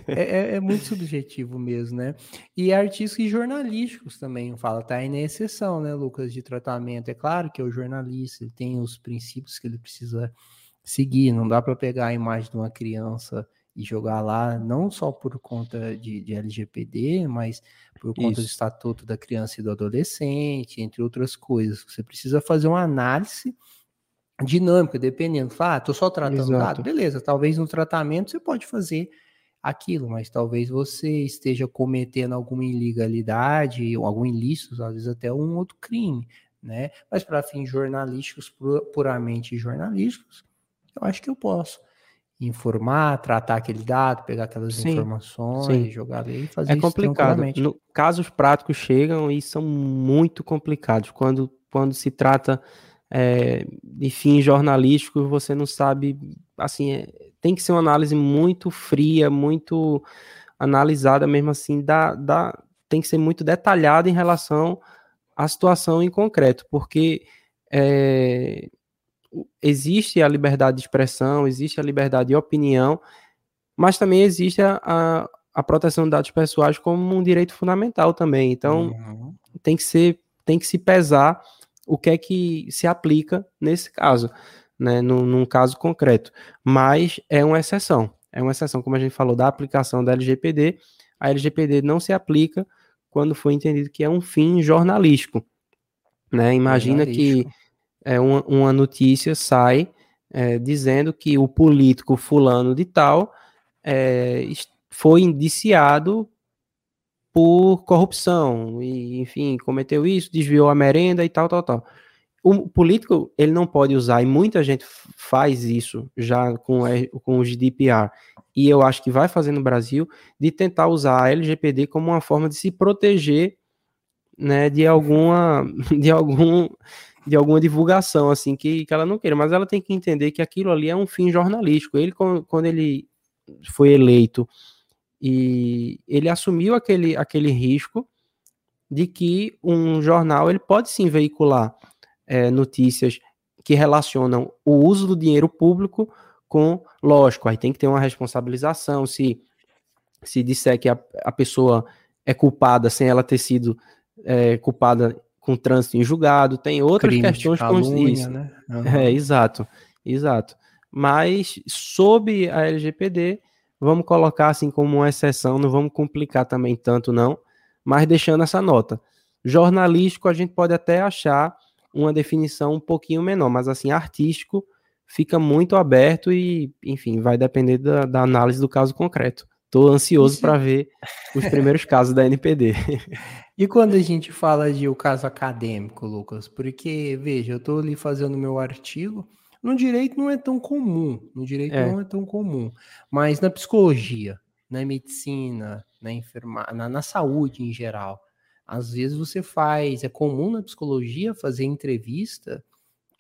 é, é, muito subjetivo mesmo, né? E artistas e jornalísticos também, fala, tá aí na exceção, né, Lucas, de tratamento. É claro que é o jornalista, ele tem os princípios que ele precisa seguir. Não dá para pegar a imagem de uma criança e jogar lá, não só por conta de, de LGPD, mas por conta Isso. do estatuto da criança e do adolescente, entre outras coisas. Você precisa fazer uma análise dinâmica, dependendo. Ah, tô só tratando Exato. dado, beleza. Talvez no tratamento você pode fazer aquilo, mas talvez você esteja cometendo alguma ilegalidade, algum ilícito, às vezes até um outro crime, né? Mas para fins jornalísticos, puramente jornalísticos, eu acho que eu posso informar, tratar aquele dado, pegar aquelas sim, informações, sim. jogar ali e fazer é complicado. No, casos práticos chegam e são muito complicados. Quando, quando se trata é, de fins jornalísticos, você não sabe, assim, é, tem que ser uma análise muito fria, muito analisada mesmo assim, dá, dá, tem que ser muito detalhada em relação à situação em concreto, porque é, existe a liberdade de expressão, existe a liberdade de opinião, mas também existe a, a, a proteção de dados pessoais como um direito fundamental também. Então, uhum. tem que ser, tem que se pesar o que é que se aplica nesse caso, né, num, num caso concreto. Mas é uma exceção. É uma exceção, como a gente falou, da aplicação da LGPD. A LGPD não se aplica quando foi entendido que é um fim jornalístico. Né? Imagina que é, uma, uma notícia sai é, dizendo que o político fulano de tal é, foi indiciado por corrupção e, enfim, cometeu isso, desviou a merenda e tal, tal, tal. O político, ele não pode usar, e muita gente faz isso já com, com o GDPR, e eu acho que vai fazer no Brasil, de tentar usar a LGPD como uma forma de se proteger né, de alguma *laughs* de algum de alguma divulgação assim que, que ela não queira, mas ela tem que entender que aquilo ali é um fim jornalístico. Ele quando ele foi eleito e ele assumiu aquele aquele risco de que um jornal ele pode sim veicular é, notícias que relacionam o uso do dinheiro público com, lógico, aí tem que ter uma responsabilização se se disser que a, a pessoa é culpada sem ela ter sido é, culpada com trânsito em julgado, tem outras Crime questões com isso. Né? Uhum. *laughs* É, exato, exato. Mas sob a LGPD, vamos colocar assim como uma exceção, não vamos complicar também tanto não, mas deixando essa nota. Jornalístico a gente pode até achar uma definição um pouquinho menor, mas assim, artístico fica muito aberto e, enfim, vai depender da, da análise do caso concreto. Estou ansioso para ver os primeiros casos da NPD. *laughs* E quando a gente fala de o caso acadêmico, Lucas? Porque, veja, eu estou ali fazendo meu artigo. No direito não é tão comum. No direito é. não é tão comum. Mas na psicologia, na medicina, na enfermagem, na, na saúde em geral, às vezes você faz. É comum na psicologia fazer entrevista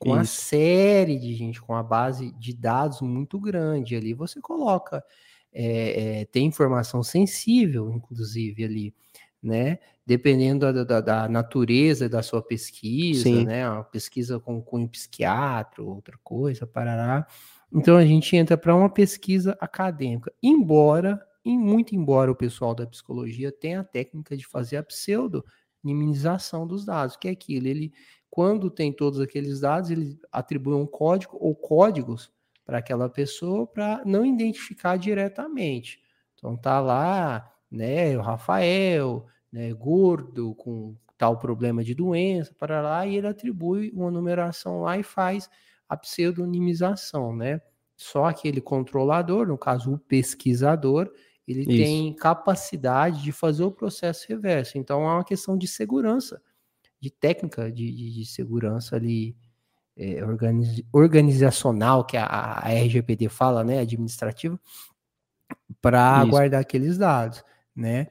com Isso. uma série de gente, com a base de dados muito grande ali. Você coloca. É, é, tem informação sensível, inclusive, ali né? Dependendo da, da, da natureza da sua pesquisa, Sim. né? Uma pesquisa com cunho psiquiatra, outra coisa, parará. Então a gente entra para uma pesquisa acadêmica, embora, e muito embora o pessoal da psicologia tenha a técnica de fazer a pseudonimização dos dados, que é aquilo, ele quando tem todos aqueles dados, ele atribui um código ou códigos para aquela pessoa para não identificar diretamente. Então tá lá, né, o Rafael, né, gordo, com tal problema de doença, para lá, e ele atribui uma numeração lá e faz a pseudonimização, né? Só aquele controlador, no caso o pesquisador, ele Isso. tem capacidade de fazer o processo reverso. Então é uma questão de segurança, de técnica de, de, de segurança ali é, organiz, organizacional que a, a RGPD fala, né, administrativa, para guardar aqueles dados, né?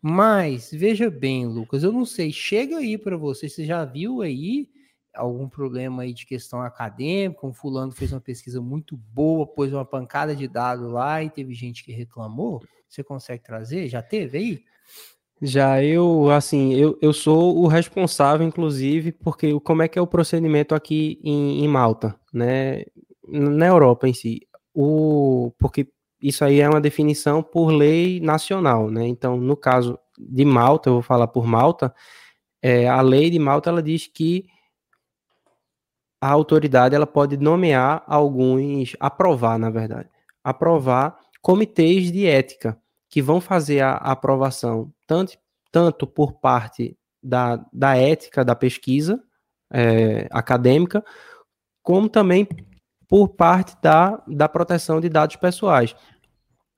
Mas veja bem, Lucas, eu não sei, chega aí para você, você já viu aí algum problema aí de questão acadêmica? Um fulano fez uma pesquisa muito boa, pôs uma pancada de dados lá e teve gente que reclamou? Você consegue trazer? Já teve aí? Já eu, assim, eu, eu sou o responsável, inclusive, porque como é que é o procedimento aqui em, em Malta, né? Na Europa em si. O, porque isso aí é uma definição por lei nacional, né? Então, no caso de Malta, eu vou falar por Malta, é, a lei de Malta ela diz que a autoridade ela pode nomear alguns, aprovar, na verdade, aprovar comitês de ética que vão fazer a, aprovação tanto, tanto por parte da, da ética da pesquisa é, acadêmica, como também por parte da, da proteção de dados pessoais.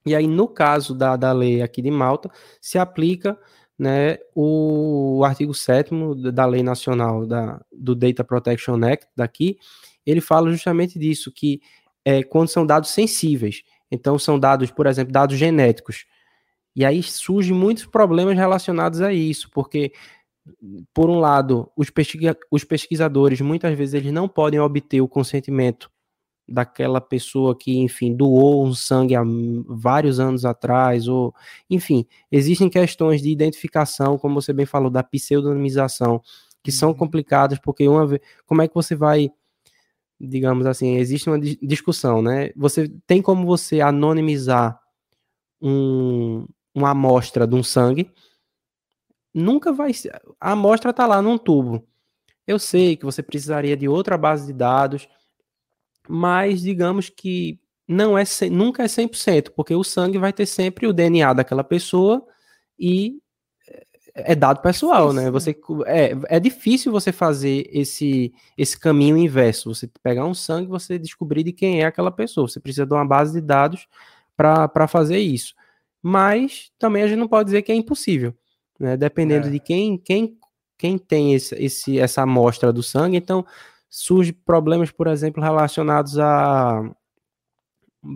E aí, no caso da, da lei aqui de Malta, se aplica né, o, o artigo 7 da Lei Nacional da, do Data Protection Act daqui, ele fala justamente disso, que é, quando são dados sensíveis, então são dados, por exemplo, dados genéticos, e aí surgem muitos problemas relacionados a isso, porque, por um lado, os, pesquisa os pesquisadores, muitas vezes, eles não podem obter o consentimento daquela pessoa que, enfim, doou um sangue há vários anos atrás, ou, enfim, existem questões de identificação, como você bem falou, da pseudonimização, que são uhum. complicadas, porque uma vez, como é que você vai, digamos assim, existe uma discussão, né? Você tem como você anonimizar um, uma amostra de um sangue, nunca vai ser. A amostra está lá num tubo. Eu sei que você precisaria de outra base de dados, mas digamos que não é nunca é 100%, porque o sangue vai ter sempre o DNA daquela pessoa e é, é dado pessoal, né? Você é, é difícil você fazer esse esse caminho inverso. Você pegar um sangue, você descobrir de quem é aquela pessoa. Você precisa de uma base de dados para fazer isso. Mas também a gente não pode dizer que é impossível, né? Dependendo é. de quem quem quem tem esse, esse essa amostra do sangue, então surge problemas, por exemplo, relacionados a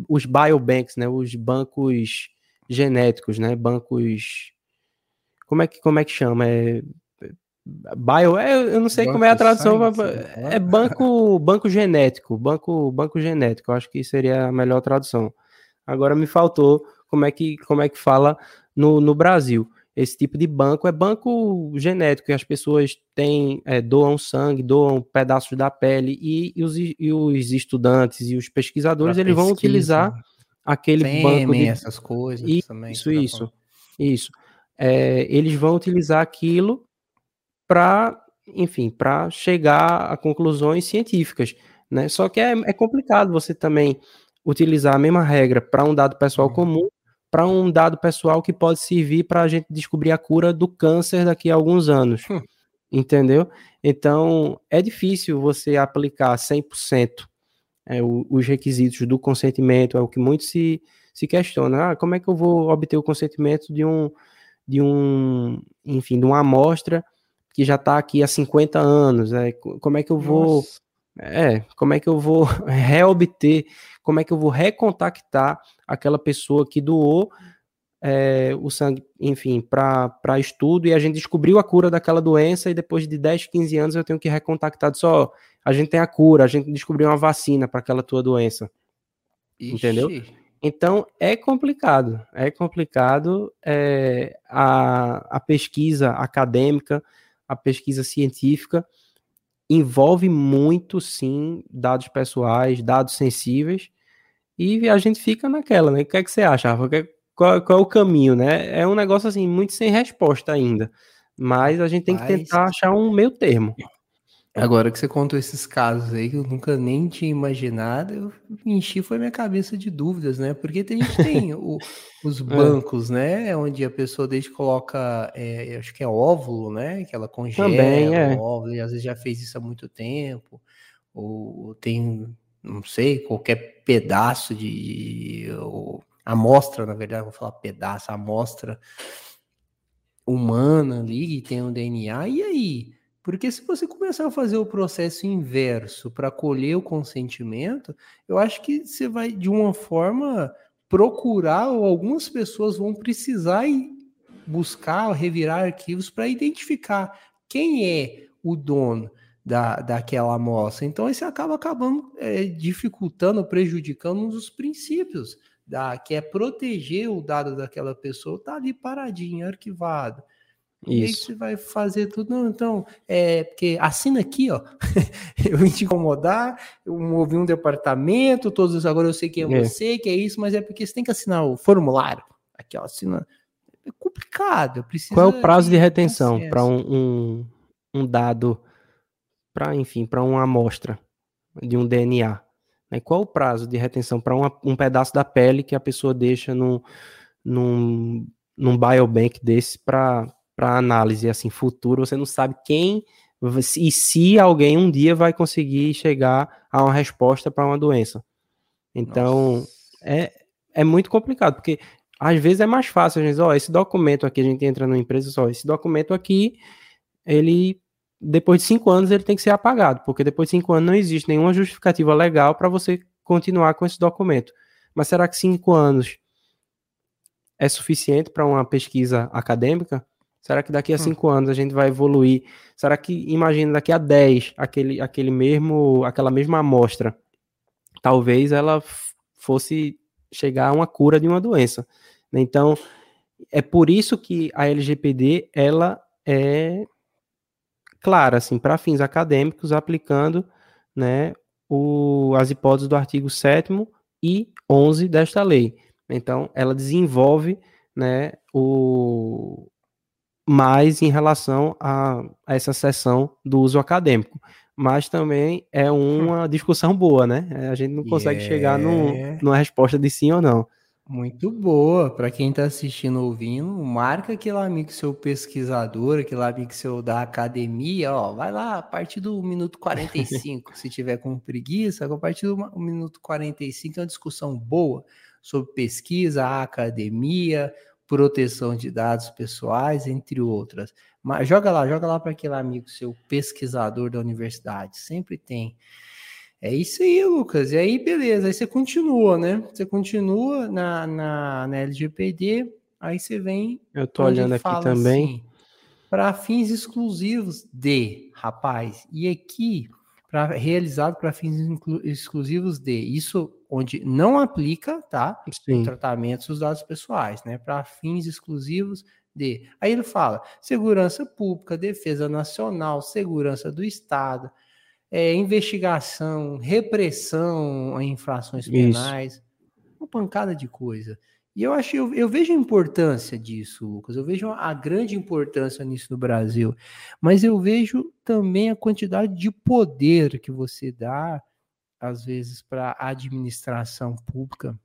os biobanks, né, os bancos genéticos, né, bancos como é que como é que chama? É bio, é, eu não sei banco como é a tradução, é, é banco *laughs* banco genético, banco banco genético, eu acho que seria a melhor tradução. Agora me faltou como é que como é que fala no, no Brasil esse tipo de banco é banco genético, que as pessoas têm, é, doam sangue, doam pedaços da pele, e, e, os, e os, estudantes e os pesquisadores pra eles pesquisa, vão utilizar aquele Fêmea, banco de essas coisas isso, também. Isso, isso, isso. É, eles vão utilizar aquilo para, enfim, para chegar a conclusões científicas, né? Só que é, é complicado você também utilizar a mesma regra para um dado pessoal uhum. comum para um dado pessoal que pode servir para a gente descobrir a cura do câncer daqui a alguns anos. Hum. Entendeu? Então, é difícil você aplicar 100% é, os requisitos do consentimento, é o que muito se, se questiona. Ah, como é que eu vou obter o consentimento de um, de um, enfim, de uma amostra que já está aqui há 50 anos? É, como é que eu vou. Nossa. É, como é que eu vou *laughs* reobter, como é que eu vou recontactar aquela pessoa que doou é, o sangue, enfim, para estudo e a gente descobriu a cura daquela doença e depois de 10, 15 anos eu tenho que recontactar só, a gente tem a cura, a gente descobriu uma vacina para aquela tua doença. Ixi. Entendeu? Então é complicado, é complicado é, a, a pesquisa acadêmica, a pesquisa científica envolve muito, sim, dados pessoais, dados sensíveis, e a gente fica naquela, né? O que é que você acha, Rafa? Qual, qual é o caminho, né? É um negócio, assim, muito sem resposta ainda, mas a gente tem que tentar achar um meio termo. Agora que você contou esses casos aí que eu nunca nem tinha imaginado, eu enchi foi minha cabeça de dúvidas, né? Porque a gente tem *laughs* o, os é. bancos, é. né? Onde a pessoa desde coloca, é, acho que é óvulo, né? Que ela congela Também, é. o óvulo, e às vezes já fez isso há muito tempo, ou tem, não sei, qualquer pedaço de. Ou, amostra, na verdade, vou falar pedaço, amostra humana ali, que tem um DNA, e aí? Porque se você começar a fazer o processo inverso para colher o consentimento, eu acho que você vai, de uma forma, procurar, ou algumas pessoas vão precisar buscar, revirar arquivos para identificar quem é o dono da, daquela amostra. Então, isso acaba acabando é, dificultando, prejudicando um dos princípios, da, que é proteger o dado daquela pessoa, está ali paradinho, arquivado. E aí você vai fazer tudo. Não, então, é porque assina aqui, ó. *laughs* eu vim te incomodar, eu movi um departamento, todos agora eu sei quem é, é, você, que é isso, mas é porque você tem que assinar o formulário. Aqui, ó, assina. É complicado. Qual é o prazo de, de retenção para um, um, um, dado, para, enfim, para uma amostra de um DNA? Né? Qual o prazo de retenção para um pedaço da pele que a pessoa deixa num, num, num biobank desse para para análise assim futuro, você não sabe quem e se alguém um dia vai conseguir chegar a uma resposta para uma doença. Então, é, é muito complicado, porque às vezes é mais fácil, a gente, ó, esse documento aqui, a gente entra numa empresa só, esse documento aqui, ele, depois de cinco anos, ele tem que ser apagado, porque depois de cinco anos não existe nenhuma justificativa legal para você continuar com esse documento. Mas será que cinco anos é suficiente para uma pesquisa acadêmica? Será que daqui a hum. cinco anos a gente vai evoluir? Será que, imagina, daqui a dez, aquele, aquele mesmo, aquela mesma amostra, talvez ela fosse chegar a uma cura de uma doença. Então, é por isso que a LGPD, ela é clara, assim, para fins acadêmicos, aplicando, né, o, as hipóteses do artigo 7 e 11 desta lei. Então, ela desenvolve né, o mais em relação a, a essa sessão do uso acadêmico mas também é uma discussão boa, né? A gente não consegue yeah. chegar no, numa resposta de sim ou não. Muito boa. Para quem está assistindo ouvindo, marca aquele amigo seu pesquisador, aquele amigo seu da academia, ó, vai lá a partir do minuto 45, se tiver com preguiça, a partir do minuto 45 é uma discussão boa sobre pesquisa, academia, proteção de dados pessoais, entre outras. Mas joga lá, joga lá para aquele amigo seu pesquisador da universidade, sempre tem. É isso aí, Lucas. E aí, beleza. Aí você continua, né? Você continua na, na, na LGPD, aí você vem. Eu tô olhando aqui também. Assim, para fins exclusivos de, rapaz, e aqui para realizado para fins exclusivos de. Isso onde não aplica, tá? Sim. Tratamentos dos dados pessoais, né? Para fins exclusivos de. Aí ele fala: segurança pública, defesa nacional, segurança do Estado, é, investigação, repressão a infrações penais, Isso. uma pancada de coisa. E eu acho, eu, eu, vejo a importância disso, Lucas. Eu vejo a grande importância nisso no Brasil. Mas eu vejo também a quantidade de poder que você dá, às vezes, para a administração pública,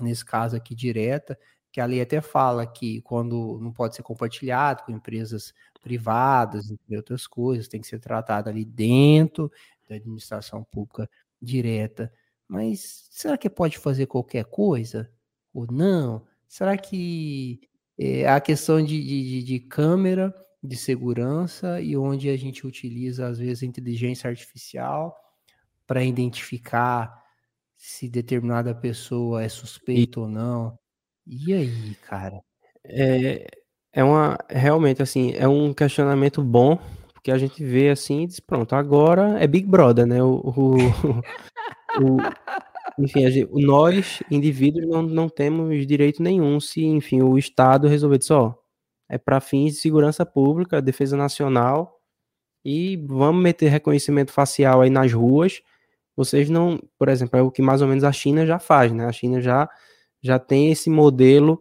nesse caso aqui direta, que a lei até fala que quando não pode ser compartilhado com empresas privadas, entre outras coisas, tem que ser tratado ali dentro da administração pública direta. Mas será que pode fazer qualquer coisa? ou não? Será que é, a questão de, de, de câmera de segurança e onde a gente utiliza, às vezes, a inteligência artificial para identificar se determinada pessoa é suspeita e... ou não. E aí, cara? É, é uma realmente assim, é um questionamento bom, porque a gente vê assim e diz, pronto, agora é Big Brother, né? O, o, o, enfim, gente, nós, indivíduos, não, não temos direito nenhum se, enfim, o Estado resolver dizer, ó, é para fins de segurança pública, defesa nacional, e vamos meter reconhecimento facial aí nas ruas. Vocês não, por exemplo, é o que mais ou menos a China já faz, né? A China já, já tem esse modelo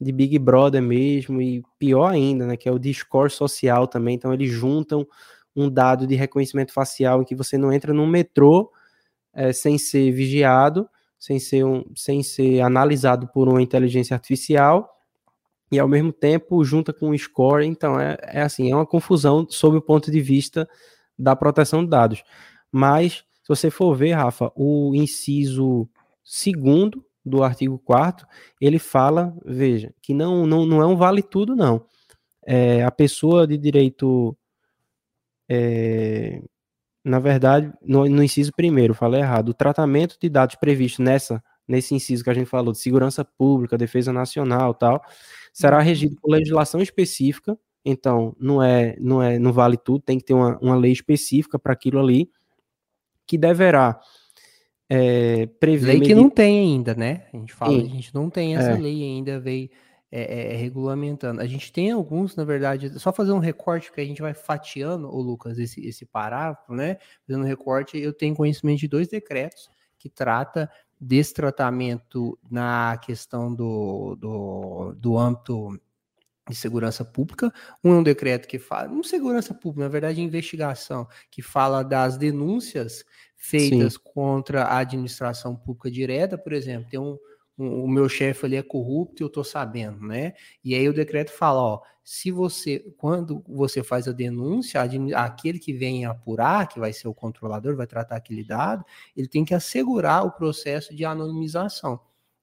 de Big Brother mesmo, e pior ainda, né? Que é o Discord social também. Então, eles juntam um dado de reconhecimento facial em que você não entra no metrô é, sem ser vigiado, sem ser, um, sem ser analisado por uma inteligência artificial e ao mesmo tempo junta com o score. Então é, é assim, é uma confusão sob o ponto de vista da proteção de dados. Mas se você for ver, Rafa, o inciso segundo do artigo 4 ele fala, veja, que não, não, não é um vale tudo, não. É, a pessoa de direito é, na verdade, no, no, inciso primeiro, falei errado, o tratamento de dados previsto nessa, nesse inciso que a gente falou, de segurança pública, defesa nacional tal, será uhum. regido por legislação específica, então não é, não é, não vale tudo, tem que ter uma, uma lei específica para aquilo ali, que deverá é, prever... Lei que não tem ainda, né? A gente fala, Sim. a gente não tem essa é. lei ainda, veio é, é, é, regulamentando. A gente tem alguns, na verdade, só fazer um recorte, porque a gente vai fatiando, o Lucas, esse, esse parágrafo, né? Fazendo um recorte, eu tenho conhecimento de dois decretos que trata desse tratamento na questão do, do, do âmbito de segurança pública. Um é um decreto que fala, não segurança pública, na verdade, investigação, que fala das denúncias feitas Sim. contra a administração pública direta, por exemplo, tem um, o meu chefe ali é corrupto e eu tô sabendo, né? E aí o decreto fala, ó, se você, quando você faz a denúncia, aquele que vem apurar, que vai ser o controlador, vai tratar aquele dado, ele tem que assegurar o processo de anonimização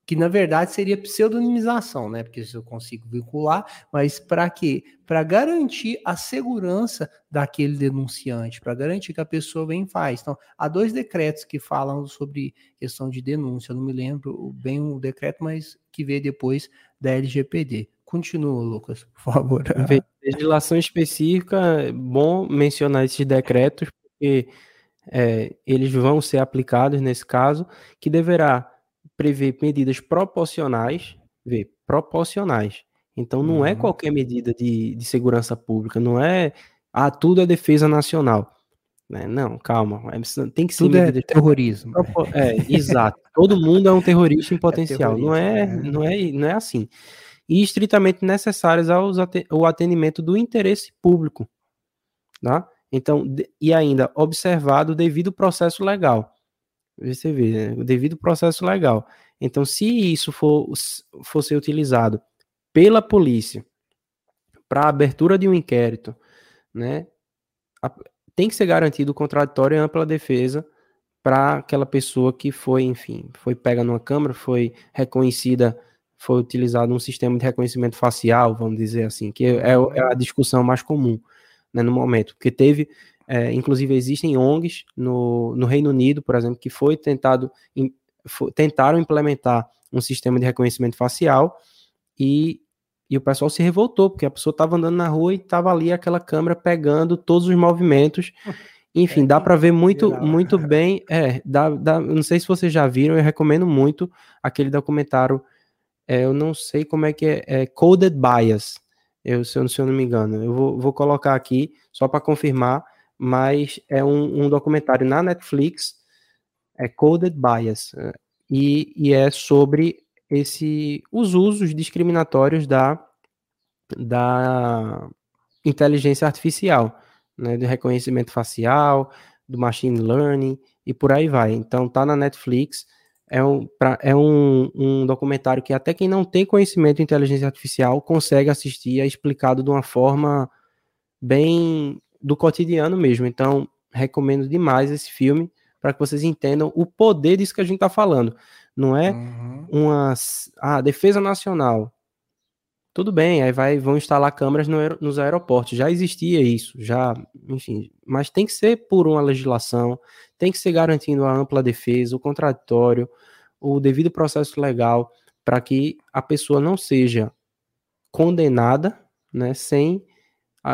que na verdade seria pseudonimização, né? Porque se eu consigo vincular, mas para quê? Para garantir a segurança daquele denunciante, para garantir que a pessoa vem e faz. Então, há dois decretos que falam sobre questão de denúncia. Eu não me lembro bem o decreto, mas que veio depois da LGPD. Continua, Lucas, por favor. Legislação específica, é bom mencionar esses decretos, porque é, eles vão ser aplicados nesse caso, que deverá prevê medidas proporcionais, vê, proporcionais. Então não é uhum. é qualquer medida de, de segurança pública, não é ah, tudo é defesa nacional. Né? Não, calma, é, tem que ser tudo é terrorismo. É, exato. Todo mundo é um terrorista em *laughs* é potencial. É não é, não é, não é assim. e estritamente necessárias ao atendimento do interesse público. Tá? Então, e ainda observado o devido processo legal. Você vê, né? o devido processo legal. Então, se isso for, for ser utilizado pela polícia para abertura de um inquérito, né, tem que ser garantido o contraditório e ampla defesa para aquela pessoa que foi, enfim, foi pega numa câmera, foi reconhecida, foi utilizado um sistema de reconhecimento facial, vamos dizer assim, que é, é a discussão mais comum né, no momento, porque teve, é, inclusive existem ONGs no, no Reino Unido, por exemplo, que foi tentado, in, foi, tentaram implementar um sistema de reconhecimento facial e, e o pessoal se revoltou, porque a pessoa estava andando na rua e estava ali aquela câmera pegando todos os movimentos. *laughs* Enfim, é, dá para ver muito, muito bem. É, dá, dá, não sei se vocês já viram, eu recomendo muito aquele documentário. É, eu não sei como é que é, é Coded Bias. Eu, se, eu, se eu não me engano, eu vou, vou colocar aqui só para confirmar, mas é um, um, documentário na Netflix, é Coded Bias, é, e, e é sobre esse, os usos discriminatórios da, da inteligência artificial, né, de reconhecimento facial, do machine learning e por aí vai. Então tá na Netflix, é um, pra, é um, um documentário que até quem não tem conhecimento de inteligência artificial consegue assistir, é explicado de uma forma bem do cotidiano mesmo. Então, recomendo demais esse filme para que vocês entendam o poder disso que a gente está falando. Não é uhum. uma ah, defesa nacional. Tudo bem, aí vai, vão instalar câmeras no, nos aeroportos. Já existia isso, já, enfim. Mas tem que ser por uma legislação, tem que ser garantindo a ampla defesa, o contraditório, o devido processo legal, para que a pessoa não seja condenada, né, sem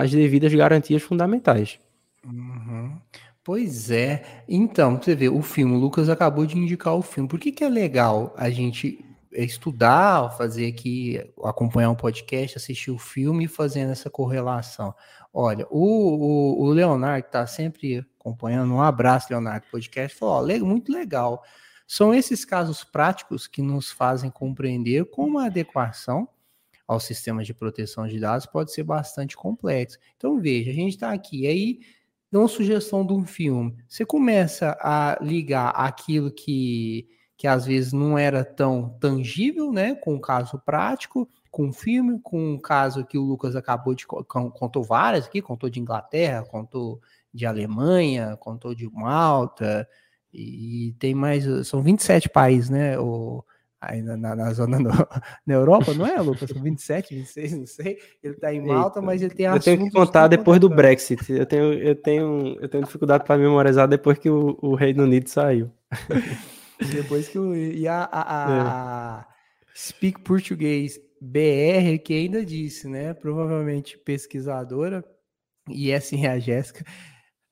as devidas garantias fundamentais. Uhum. Pois é. Então, você vê, o filme, o Lucas acabou de indicar o filme. Por que, que é legal a gente estudar, fazer aqui, acompanhar um podcast, assistir o filme fazendo essa correlação. Olha, o, o, o Leonardo, está sempre acompanhando, um abraço, Leonardo, podcast, falou: ó, muito legal. São esses casos práticos que nos fazem compreender como a adequação ao sistema de proteção de dados pode ser bastante complexo. Então, veja, a gente está aqui, aí dá uma sugestão de um filme. Você começa a ligar aquilo que que às vezes não era tão tangível, né, com um caso prático, com um filme, com um caso que o Lucas acabou de contou várias aqui, contou de Inglaterra, contou de Alemanha, contou de Malta, e tem mais, são 27 países, né, o, aí na, na, na zona no, *laughs* na Europa, não é, Lucas? São 27, 26, não sei. Ele está em Malta, mas ele tem Eu tenho que contar depois do Brexit. Eu tenho, eu tenho, eu tenho dificuldade para memorizar depois que o, o Reino Unido saiu. *laughs* Depois que o. E a, a, a é. Speak Português BR, que ainda disse, né? Provavelmente pesquisadora, e essa é a Jéssica,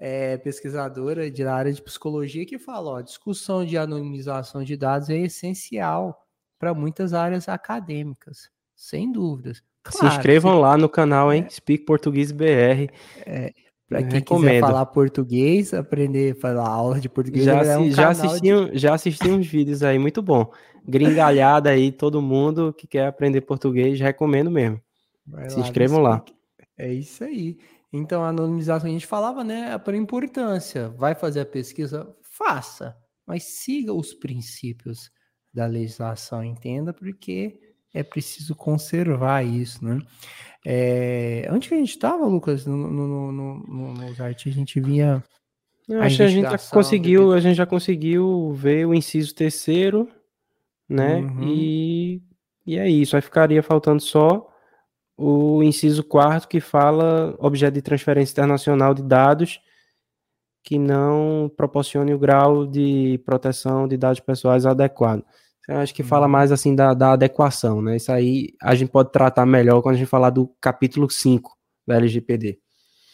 é pesquisadora de área de psicologia, que fala: ó, discussão de anonimização de dados é essencial para muitas áreas acadêmicas, sem dúvidas. Claro, se inscrevam se... lá no canal, hein? É, Speak Português BR. É, para quem Recomendo. quiser falar português, aprender a falar aula de português. Já, é um já, assisti, de... já assisti uns vídeos aí, muito bom. Gringalhada aí, todo mundo que quer aprender português, recomendo mesmo. Vai Se lá, inscrevam lá. É isso aí. Então, a anonimização, a gente falava, né, é por importância. Vai fazer a pesquisa? Faça, mas siga os princípios da legislação, entenda, porque é preciso conservar isso, né? É, onde que a gente estava, Lucas? No, no, no, no, nos artes a gente via. Eu acho que a gente já conseguiu, a gente já conseguiu ver o inciso terceiro, né? Uhum. E, e é isso. Aí ficaria faltando só o inciso quarto que fala objeto de transferência internacional de dados que não proporcione o grau de proteção de dados pessoais adequado. Eu acho que fala uhum. mais assim da, da adequação, né? Isso aí a gente pode tratar melhor quando a gente falar do capítulo 5 da LGPD.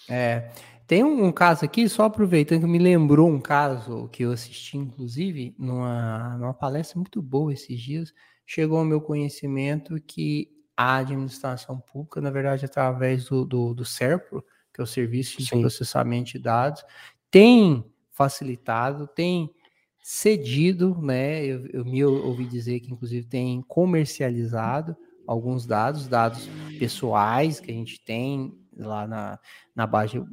É. Tem um, um, caso aqui, só aproveitando que me lembrou um caso que eu assisti, inclusive, numa, numa palestra muito boa esses dias. Chegou ao meu conhecimento que a administração pública, na verdade, através do, do, do SERPRO, que é o Serviço de Sim. Processamento de Dados, tem facilitado, tem cedido, né? Eu, eu me ouvi dizer que inclusive tem comercializado alguns dados, dados pessoais que a gente tem lá na, na, base,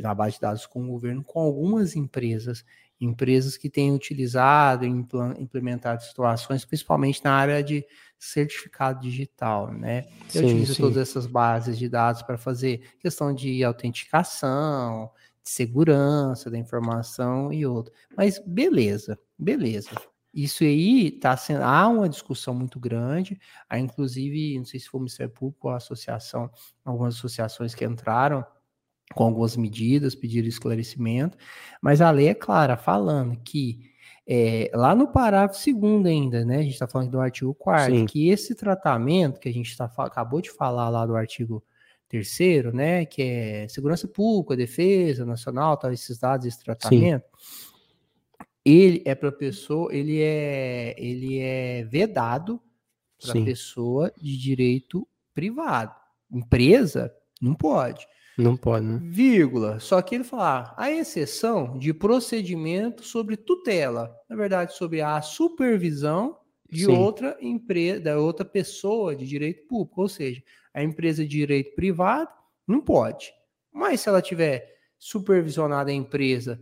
na base de dados com o governo, com algumas empresas, empresas que têm utilizado e implementado situações, principalmente na área de certificado digital, né? Eu sim, utilizo sim. todas essas bases de dados para fazer questão de autenticação, de segurança da informação e outro. Mas beleza, beleza. Isso aí está sendo. Há uma discussão muito grande. Há, inclusive, não sei se foi o Ministério Público ou a associação, algumas associações que entraram com algumas medidas, pediram esclarecimento, mas a lei é clara, falando que é, lá no parágrafo segundo ainda, né? A gente está falando do artigo 4 que esse tratamento que a gente tá, acabou de falar lá do artigo terceiro, né? Que é segurança pública, defesa nacional, tal, esses dados, esse tratamento. Sim ele é para pessoa, ele é, ele é vedado para pessoa de direito privado. Empresa não pode. Não pode, né? Vírgula. Só que ele fala, a exceção de procedimento sobre tutela, na verdade, sobre a supervisão de Sim. outra empresa, da outra pessoa de direito público, ou seja, a empresa de direito privado não pode. Mas se ela tiver supervisionada a empresa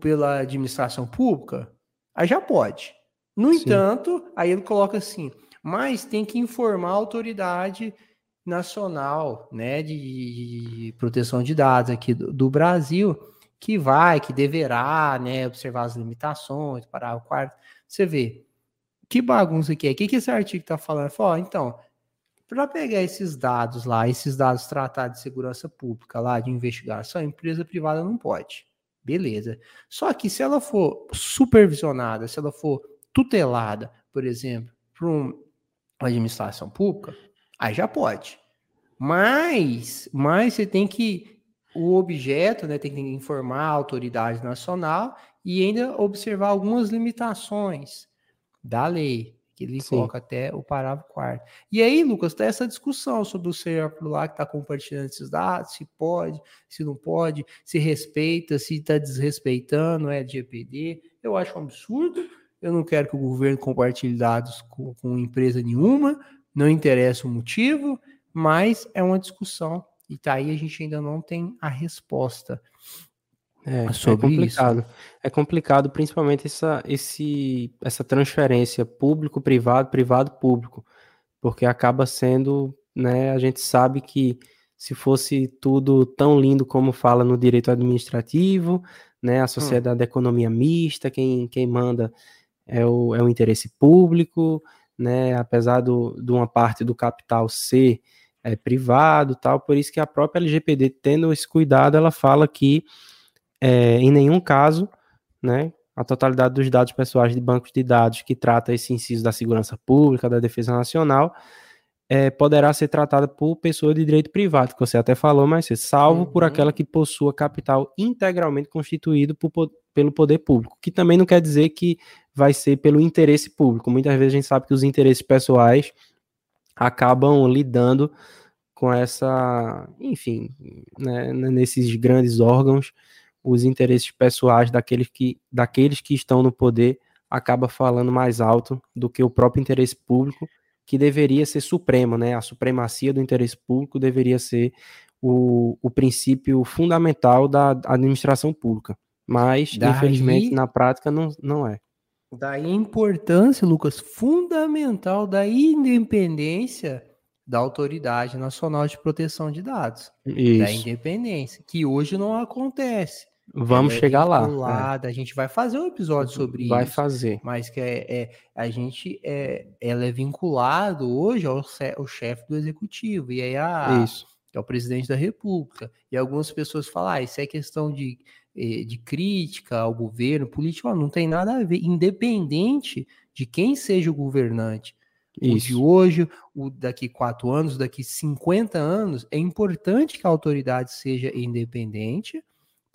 pela administração pública, aí já pode. No Sim. entanto, aí ele coloca assim, mas tem que informar a autoridade nacional, né, de, de proteção de dados aqui do, do, Brasil, que vai, que deverá, né, observar as limitações, parar o quarto. Você vê, que bagunça que é. O que, que esse artigo está falando? Fala, então, para pegar esses dados lá, esses dados tratados de segurança pública lá, de investigação, a empresa privada não pode. Beleza. Só que se ela for supervisionada, se ela for tutelada, por exemplo, por uma administração pública, aí já pode. Mas, mas você tem que o objeto, né, tem que informar a autoridade nacional e ainda observar algumas limitações da lei que ele Sim. coloca até o parágrafo quarto. E aí, Lucas, tem essa discussão sobre o ser lá que está compartilhando esses dados, se pode, se não pode, se respeita, se está desrespeitando, é GPD. Eu acho um absurdo. Eu não quero que o governo compartilhe dados com, com empresa nenhuma, não interessa o motivo, mas é uma discussão. E tá aí a gente ainda não tem a resposta. É, é, sobre é complicado. Isso. É complicado, principalmente essa, esse, essa transferência público-privado, privado-público, porque acaba sendo, né, a gente sabe que se fosse tudo tão lindo como fala no direito administrativo, né, a sociedade hum. da economia mista, quem, quem manda é o, é o interesse público, né, apesar do, de uma parte do capital ser é, privado tal, por isso que a própria LGPD, tendo esse cuidado, ela fala que é, em nenhum caso, né, a totalidade dos dados pessoais de bancos de dados que trata esse inciso da segurança pública, da defesa nacional, é, poderá ser tratada por pessoa de direito privado, que você até falou, mas salvo uhum. por aquela que possua capital integralmente constituído por, pelo poder público, que também não quer dizer que vai ser pelo interesse público. Muitas vezes a gente sabe que os interesses pessoais acabam lidando com essa, enfim, né, nesses grandes órgãos os interesses pessoais daqueles que, daqueles que estão no poder acaba falando mais alto do que o próprio interesse público, que deveria ser supremo, né? A supremacia do interesse público deveria ser o, o princípio fundamental da administração pública. Mas, daí, infelizmente, na prática não, não é. Daí a importância, Lucas, fundamental da independência da Autoridade Nacional de Proteção de Dados. Isso. Da independência, que hoje não acontece. Vamos é chegar lá. É. A gente vai fazer um episódio sobre vai isso. Vai fazer. Mas que é, é, a gente é, ela é vinculado hoje ao, ao chefe do executivo e aí a isso. é o presidente da República. E algumas pessoas falam, ah, isso é questão de, eh, de crítica ao governo político, não tem nada a ver. Independente de quem seja o governante, isso. o de hoje, o daqui quatro anos, daqui 50 anos, é importante que a autoridade seja independente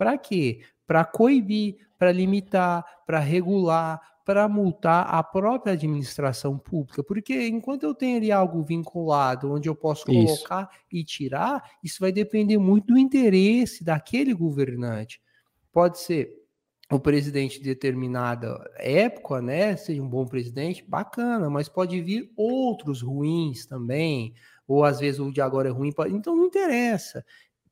para quê? Para coibir, para limitar, para regular, para multar a própria administração pública. Porque enquanto eu tenho ali algo vinculado, onde eu posso colocar isso. e tirar, isso vai depender muito do interesse daquele governante. Pode ser o presidente de determinada época, né, seja um bom presidente, bacana, mas pode vir outros ruins também, ou às vezes o de agora é ruim, então não interessa.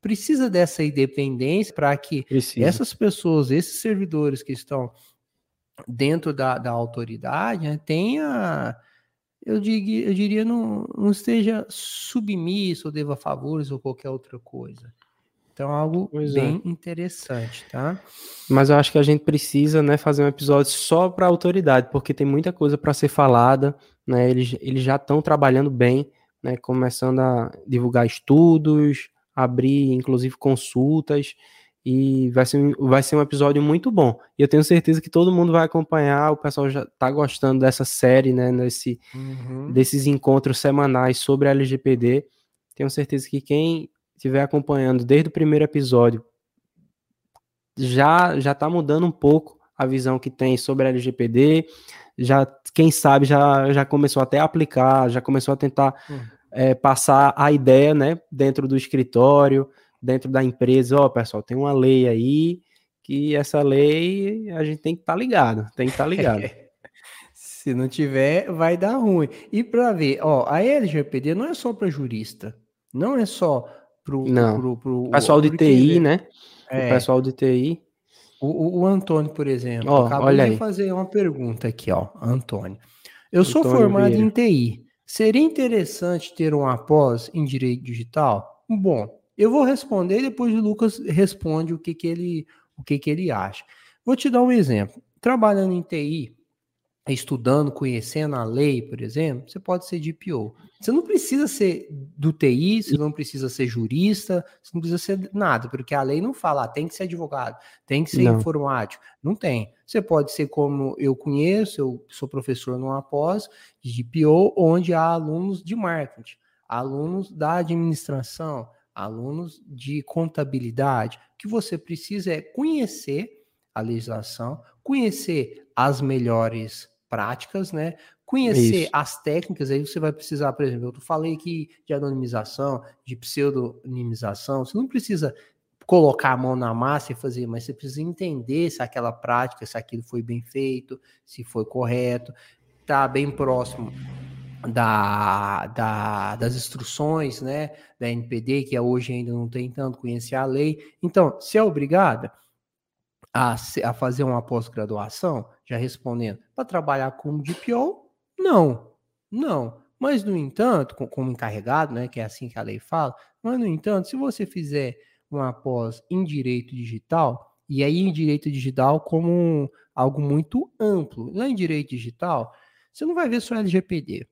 Precisa dessa independência para que Precisa. essas pessoas, esses servidores que estão dentro da, da autoridade, né, tenha, eu, diria, eu diria, não, não esteja submisso ou deva favores ou qualquer outra coisa. Então, algo pois é. bem é. interessante, tá? Mas eu acho que a gente precisa, né, fazer um episódio só para a autoridade, porque tem muita coisa para ser falada, né? Eles, eles já estão trabalhando bem, né? Começando a divulgar estudos, abrir, inclusive, consultas, e vai ser, vai ser um episódio muito bom. E eu tenho certeza que todo mundo vai acompanhar, o pessoal já está gostando dessa série, né? Nesse, uhum. Desses encontros semanais sobre a LGPD. Tenho certeza que quem estiver acompanhando desde o primeiro episódio, já já está mudando um pouco a visão que tem sobre a LGPD, já quem sabe já, já começou até a aplicar, já começou a tentar uhum. É, passar a ideia, né, dentro do escritório, dentro da empresa, ó, oh, pessoal, tem uma lei aí que essa lei a gente tem que estar tá ligado, tem que estar tá ligado. *laughs* Se não tiver, vai dar ruim. E para ver, ó, a LGPD não é só para jurista, não é só pro, Não. Pro, pro, pro pessoal de TI, né? É. O pessoal de TI. O, o, Antônio, por exemplo, oh, acabou olha de aí. fazer uma pergunta aqui, ó, Antônio. Eu Antônio sou formado Vieira. em TI. Seria interessante ter um após em direito digital? Bom, eu vou responder depois o Lucas responde o que, que ele o que, que ele acha. Vou te dar um exemplo. Trabalhando em TI, estudando, conhecendo a lei, por exemplo, você pode ser DPO. Você não precisa ser do TI, você não precisa ser jurista, você não precisa ser nada, porque a lei não fala, ah, tem que ser advogado, tem que ser não. informático. Não tem. Você pode ser como eu conheço, eu sou professor numa pós de DPO, onde há alunos de marketing, alunos da administração, alunos de contabilidade. O que você precisa é conhecer a legislação, conhecer as melhores práticas, né? Conhecer Isso. as técnicas, aí você vai precisar, por exemplo, eu falei aqui de anonimização, de pseudonimização, você não precisa colocar a mão na massa e fazer, mas você precisa entender se aquela prática, se aquilo foi bem feito, se foi correto, tá bem próximo da, da, das instruções, né, da NPD, que hoje ainda não tem tanto conhecer a lei. Então, se é obrigada, a, a fazer uma pós-graduação, já respondendo, para trabalhar como DPO? Não, não. Mas, no entanto, como encarregado, né, que é assim que a lei fala, mas, no entanto, se você fizer uma pós em direito digital, e aí em direito digital como algo muito amplo, lá em direito digital, você não vai ver só LGPD,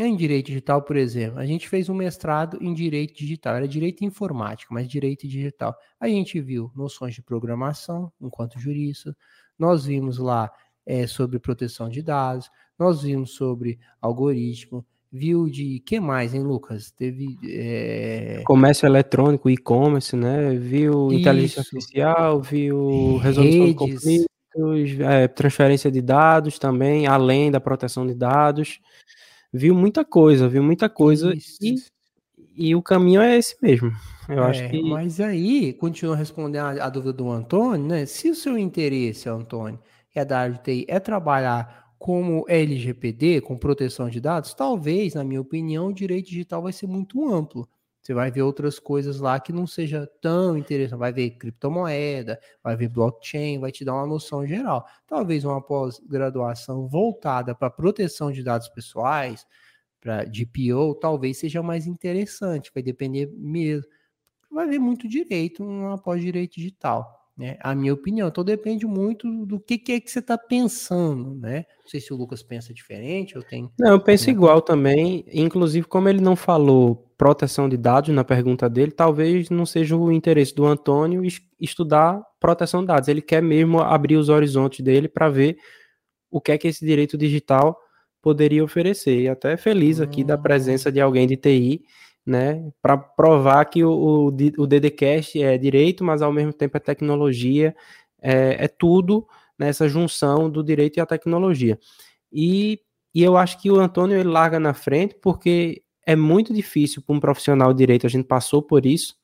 em direito digital, por exemplo, a gente fez um mestrado em direito digital, era direito informático, mas direito digital. A gente viu noções de programação enquanto jurista, nós vimos lá é, sobre proteção de dados, nós vimos sobre algoritmo, viu de que mais, hein, Lucas? Teve é... comércio eletrônico, e-commerce, né? Viu Isso. inteligência artificial, viu resolução Redes. de conflitos, é, transferência de dados também, além da proteção de dados viu muita coisa, viu muita coisa e, e o caminho é esse mesmo. Eu é, acho que. Mas aí, continua respondendo a, a, dúvida do Antônio, né? Se o seu interesse, Antônio, é da área de TI, é trabalhar como LGPD, com proteção de dados, talvez, na minha opinião, o direito digital vai ser muito amplo. Você vai ver outras coisas lá que não seja tão interessante. Vai ver criptomoeda, vai ver blockchain, vai te dar uma noção geral. Talvez uma pós-graduação voltada para proteção de dados pessoais, para DPO, talvez seja mais interessante. Vai depender mesmo. Vai ver muito direito uma pós-direito digital né? A minha opinião. Então depende muito do que, que é que você está pensando, né? Não sei se o Lucas pensa diferente, eu tenho. Não, eu penso igual também. Inclusive, como ele não falou proteção de dados na pergunta dele, talvez não seja o interesse do Antônio estudar proteção de dados. Ele quer mesmo abrir os horizontes dele para ver o que é que esse direito digital poderia oferecer. E até feliz aqui da presença de alguém de TI né, para provar que o, o, o DDCast é direito, mas ao mesmo tempo é tecnologia, é, é tudo nessa junção do direito e a tecnologia. E, e eu acho que o Antônio ele larga na frente porque é muito difícil para um profissional de direito, a gente passou por isso,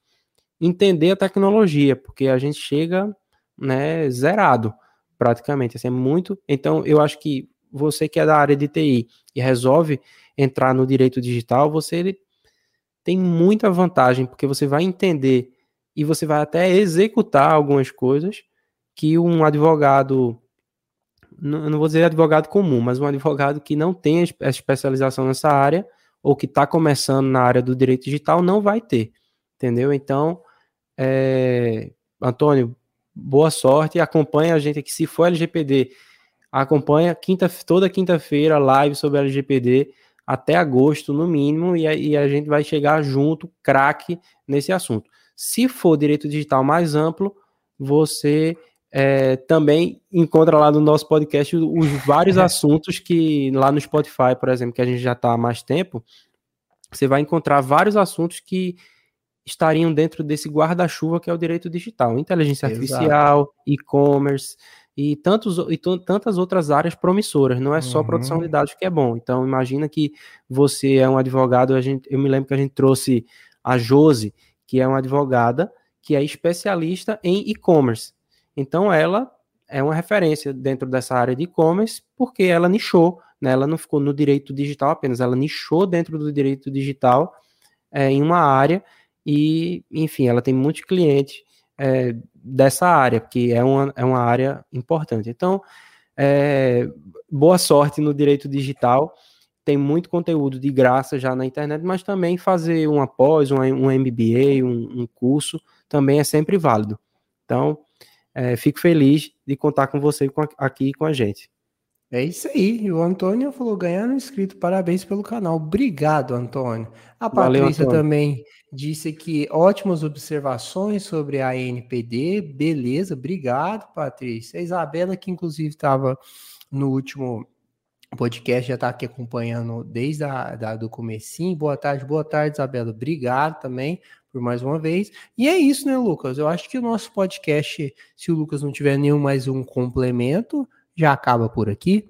entender a tecnologia, porque a gente chega né, zerado. praticamente. Assim, é muito. Então, eu acho que você que é da área de TI e resolve entrar no direito digital, você tem muita vantagem, porque você vai entender e você vai até executar algumas coisas que um advogado, não, vou dizer advogado comum, mas um advogado que não tem a especialização nessa área ou que está começando na área do direito digital não vai ter, entendeu? Então, é, Antônio, boa sorte, acompanha a gente aqui, se for LGPD, acompanha quinta, toda quinta-feira live sobre LGPD, até agosto, no mínimo, e a, e a gente vai chegar junto, craque, nesse assunto. Se for direito digital mais amplo, você é, também encontra lá no nosso podcast os vários *laughs* assuntos que lá no Spotify, por exemplo, que a gente já está há mais tempo, você vai encontrar vários assuntos que estariam dentro desse guarda-chuva que é o direito digital, inteligência artificial, e-commerce, e, tantos, e tantas outras áreas promissoras, não é só uhum. produção de dados que é bom. Então, imagina que você é um advogado, a gente, eu me lembro que a gente trouxe a Jose, que é uma advogada que é especialista em e-commerce. Então, ela é uma referência dentro dessa área de e-commerce, porque ela nichou, né? ela não ficou no direito digital apenas, ela nichou dentro do direito digital é, em uma área e, enfim, ela tem muitos clientes é, dessa área, que é uma, é uma área importante. Então, é, boa sorte no direito digital. Tem muito conteúdo de graça já na internet, mas também fazer uma pós, um, um MBA, um, um curso, também é sempre válido. Então, é, fico feliz de contar com você aqui com a gente. É isso aí. O Antônio falou ganhar um inscrito. Parabéns pelo canal. Obrigado, Antônio. A Patrícia Valeu, também disse que ótimas observações sobre a NPD. Beleza, obrigado, Patrícia. A Isabela, que inclusive estava no último podcast, já está aqui acompanhando desde a da, do comecinho. Boa tarde, boa tarde, Isabela. Obrigado também por mais uma vez. E é isso, né, Lucas? Eu acho que o nosso podcast, se o Lucas não tiver nenhum mais um complemento, já acaba por aqui.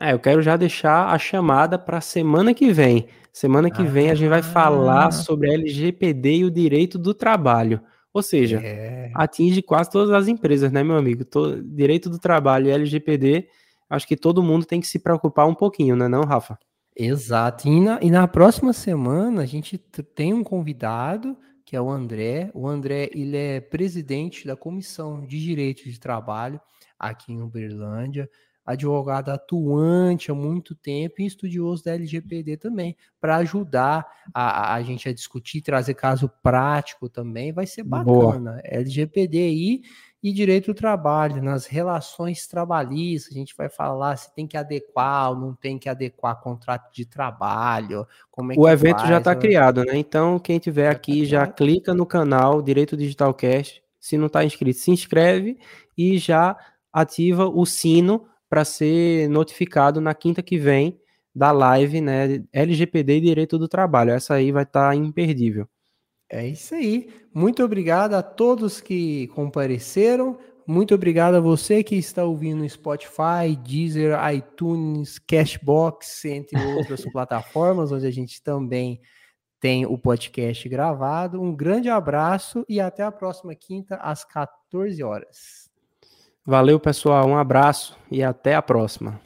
É, eu quero já deixar a chamada para semana que vem. Semana que ah, vem a gente vai falar sobre a LGPD e o direito do trabalho. Ou seja, é. atinge quase todas as empresas, né, meu amigo? Todo, direito do trabalho e LGPD, acho que todo mundo tem que se preocupar um pouquinho, né, não, Rafa? Exato. E na, e na próxima semana a gente tem um convidado que é o André. O André ele é presidente da Comissão de Direitos de Trabalho aqui em Uberlândia advogado atuante há muito tempo e estudioso da LGPD também, para ajudar a, a gente a discutir, trazer caso prático também, vai ser bacana. Boa. LGPD e direito do trabalho, nas relações trabalhistas, a gente vai falar se tem que adequar ou não tem que adequar contrato de trabalho, como é O evento faz, já está criado, né? Então, quem tiver já aqui, tá já clica no canal Direito Digital Cast, se não está inscrito, se inscreve e já ativa o sino para ser notificado na quinta que vem da live, né? LGPD e Direito do Trabalho. Essa aí vai estar tá imperdível. É isso aí. Muito obrigado a todos que compareceram. Muito obrigado a você que está ouvindo no Spotify, Deezer, iTunes, Cashbox, entre outras *laughs* plataformas, onde a gente também tem o podcast gravado. Um grande abraço e até a próxima quinta, às 14 horas. Valeu, pessoal. Um abraço e até a próxima.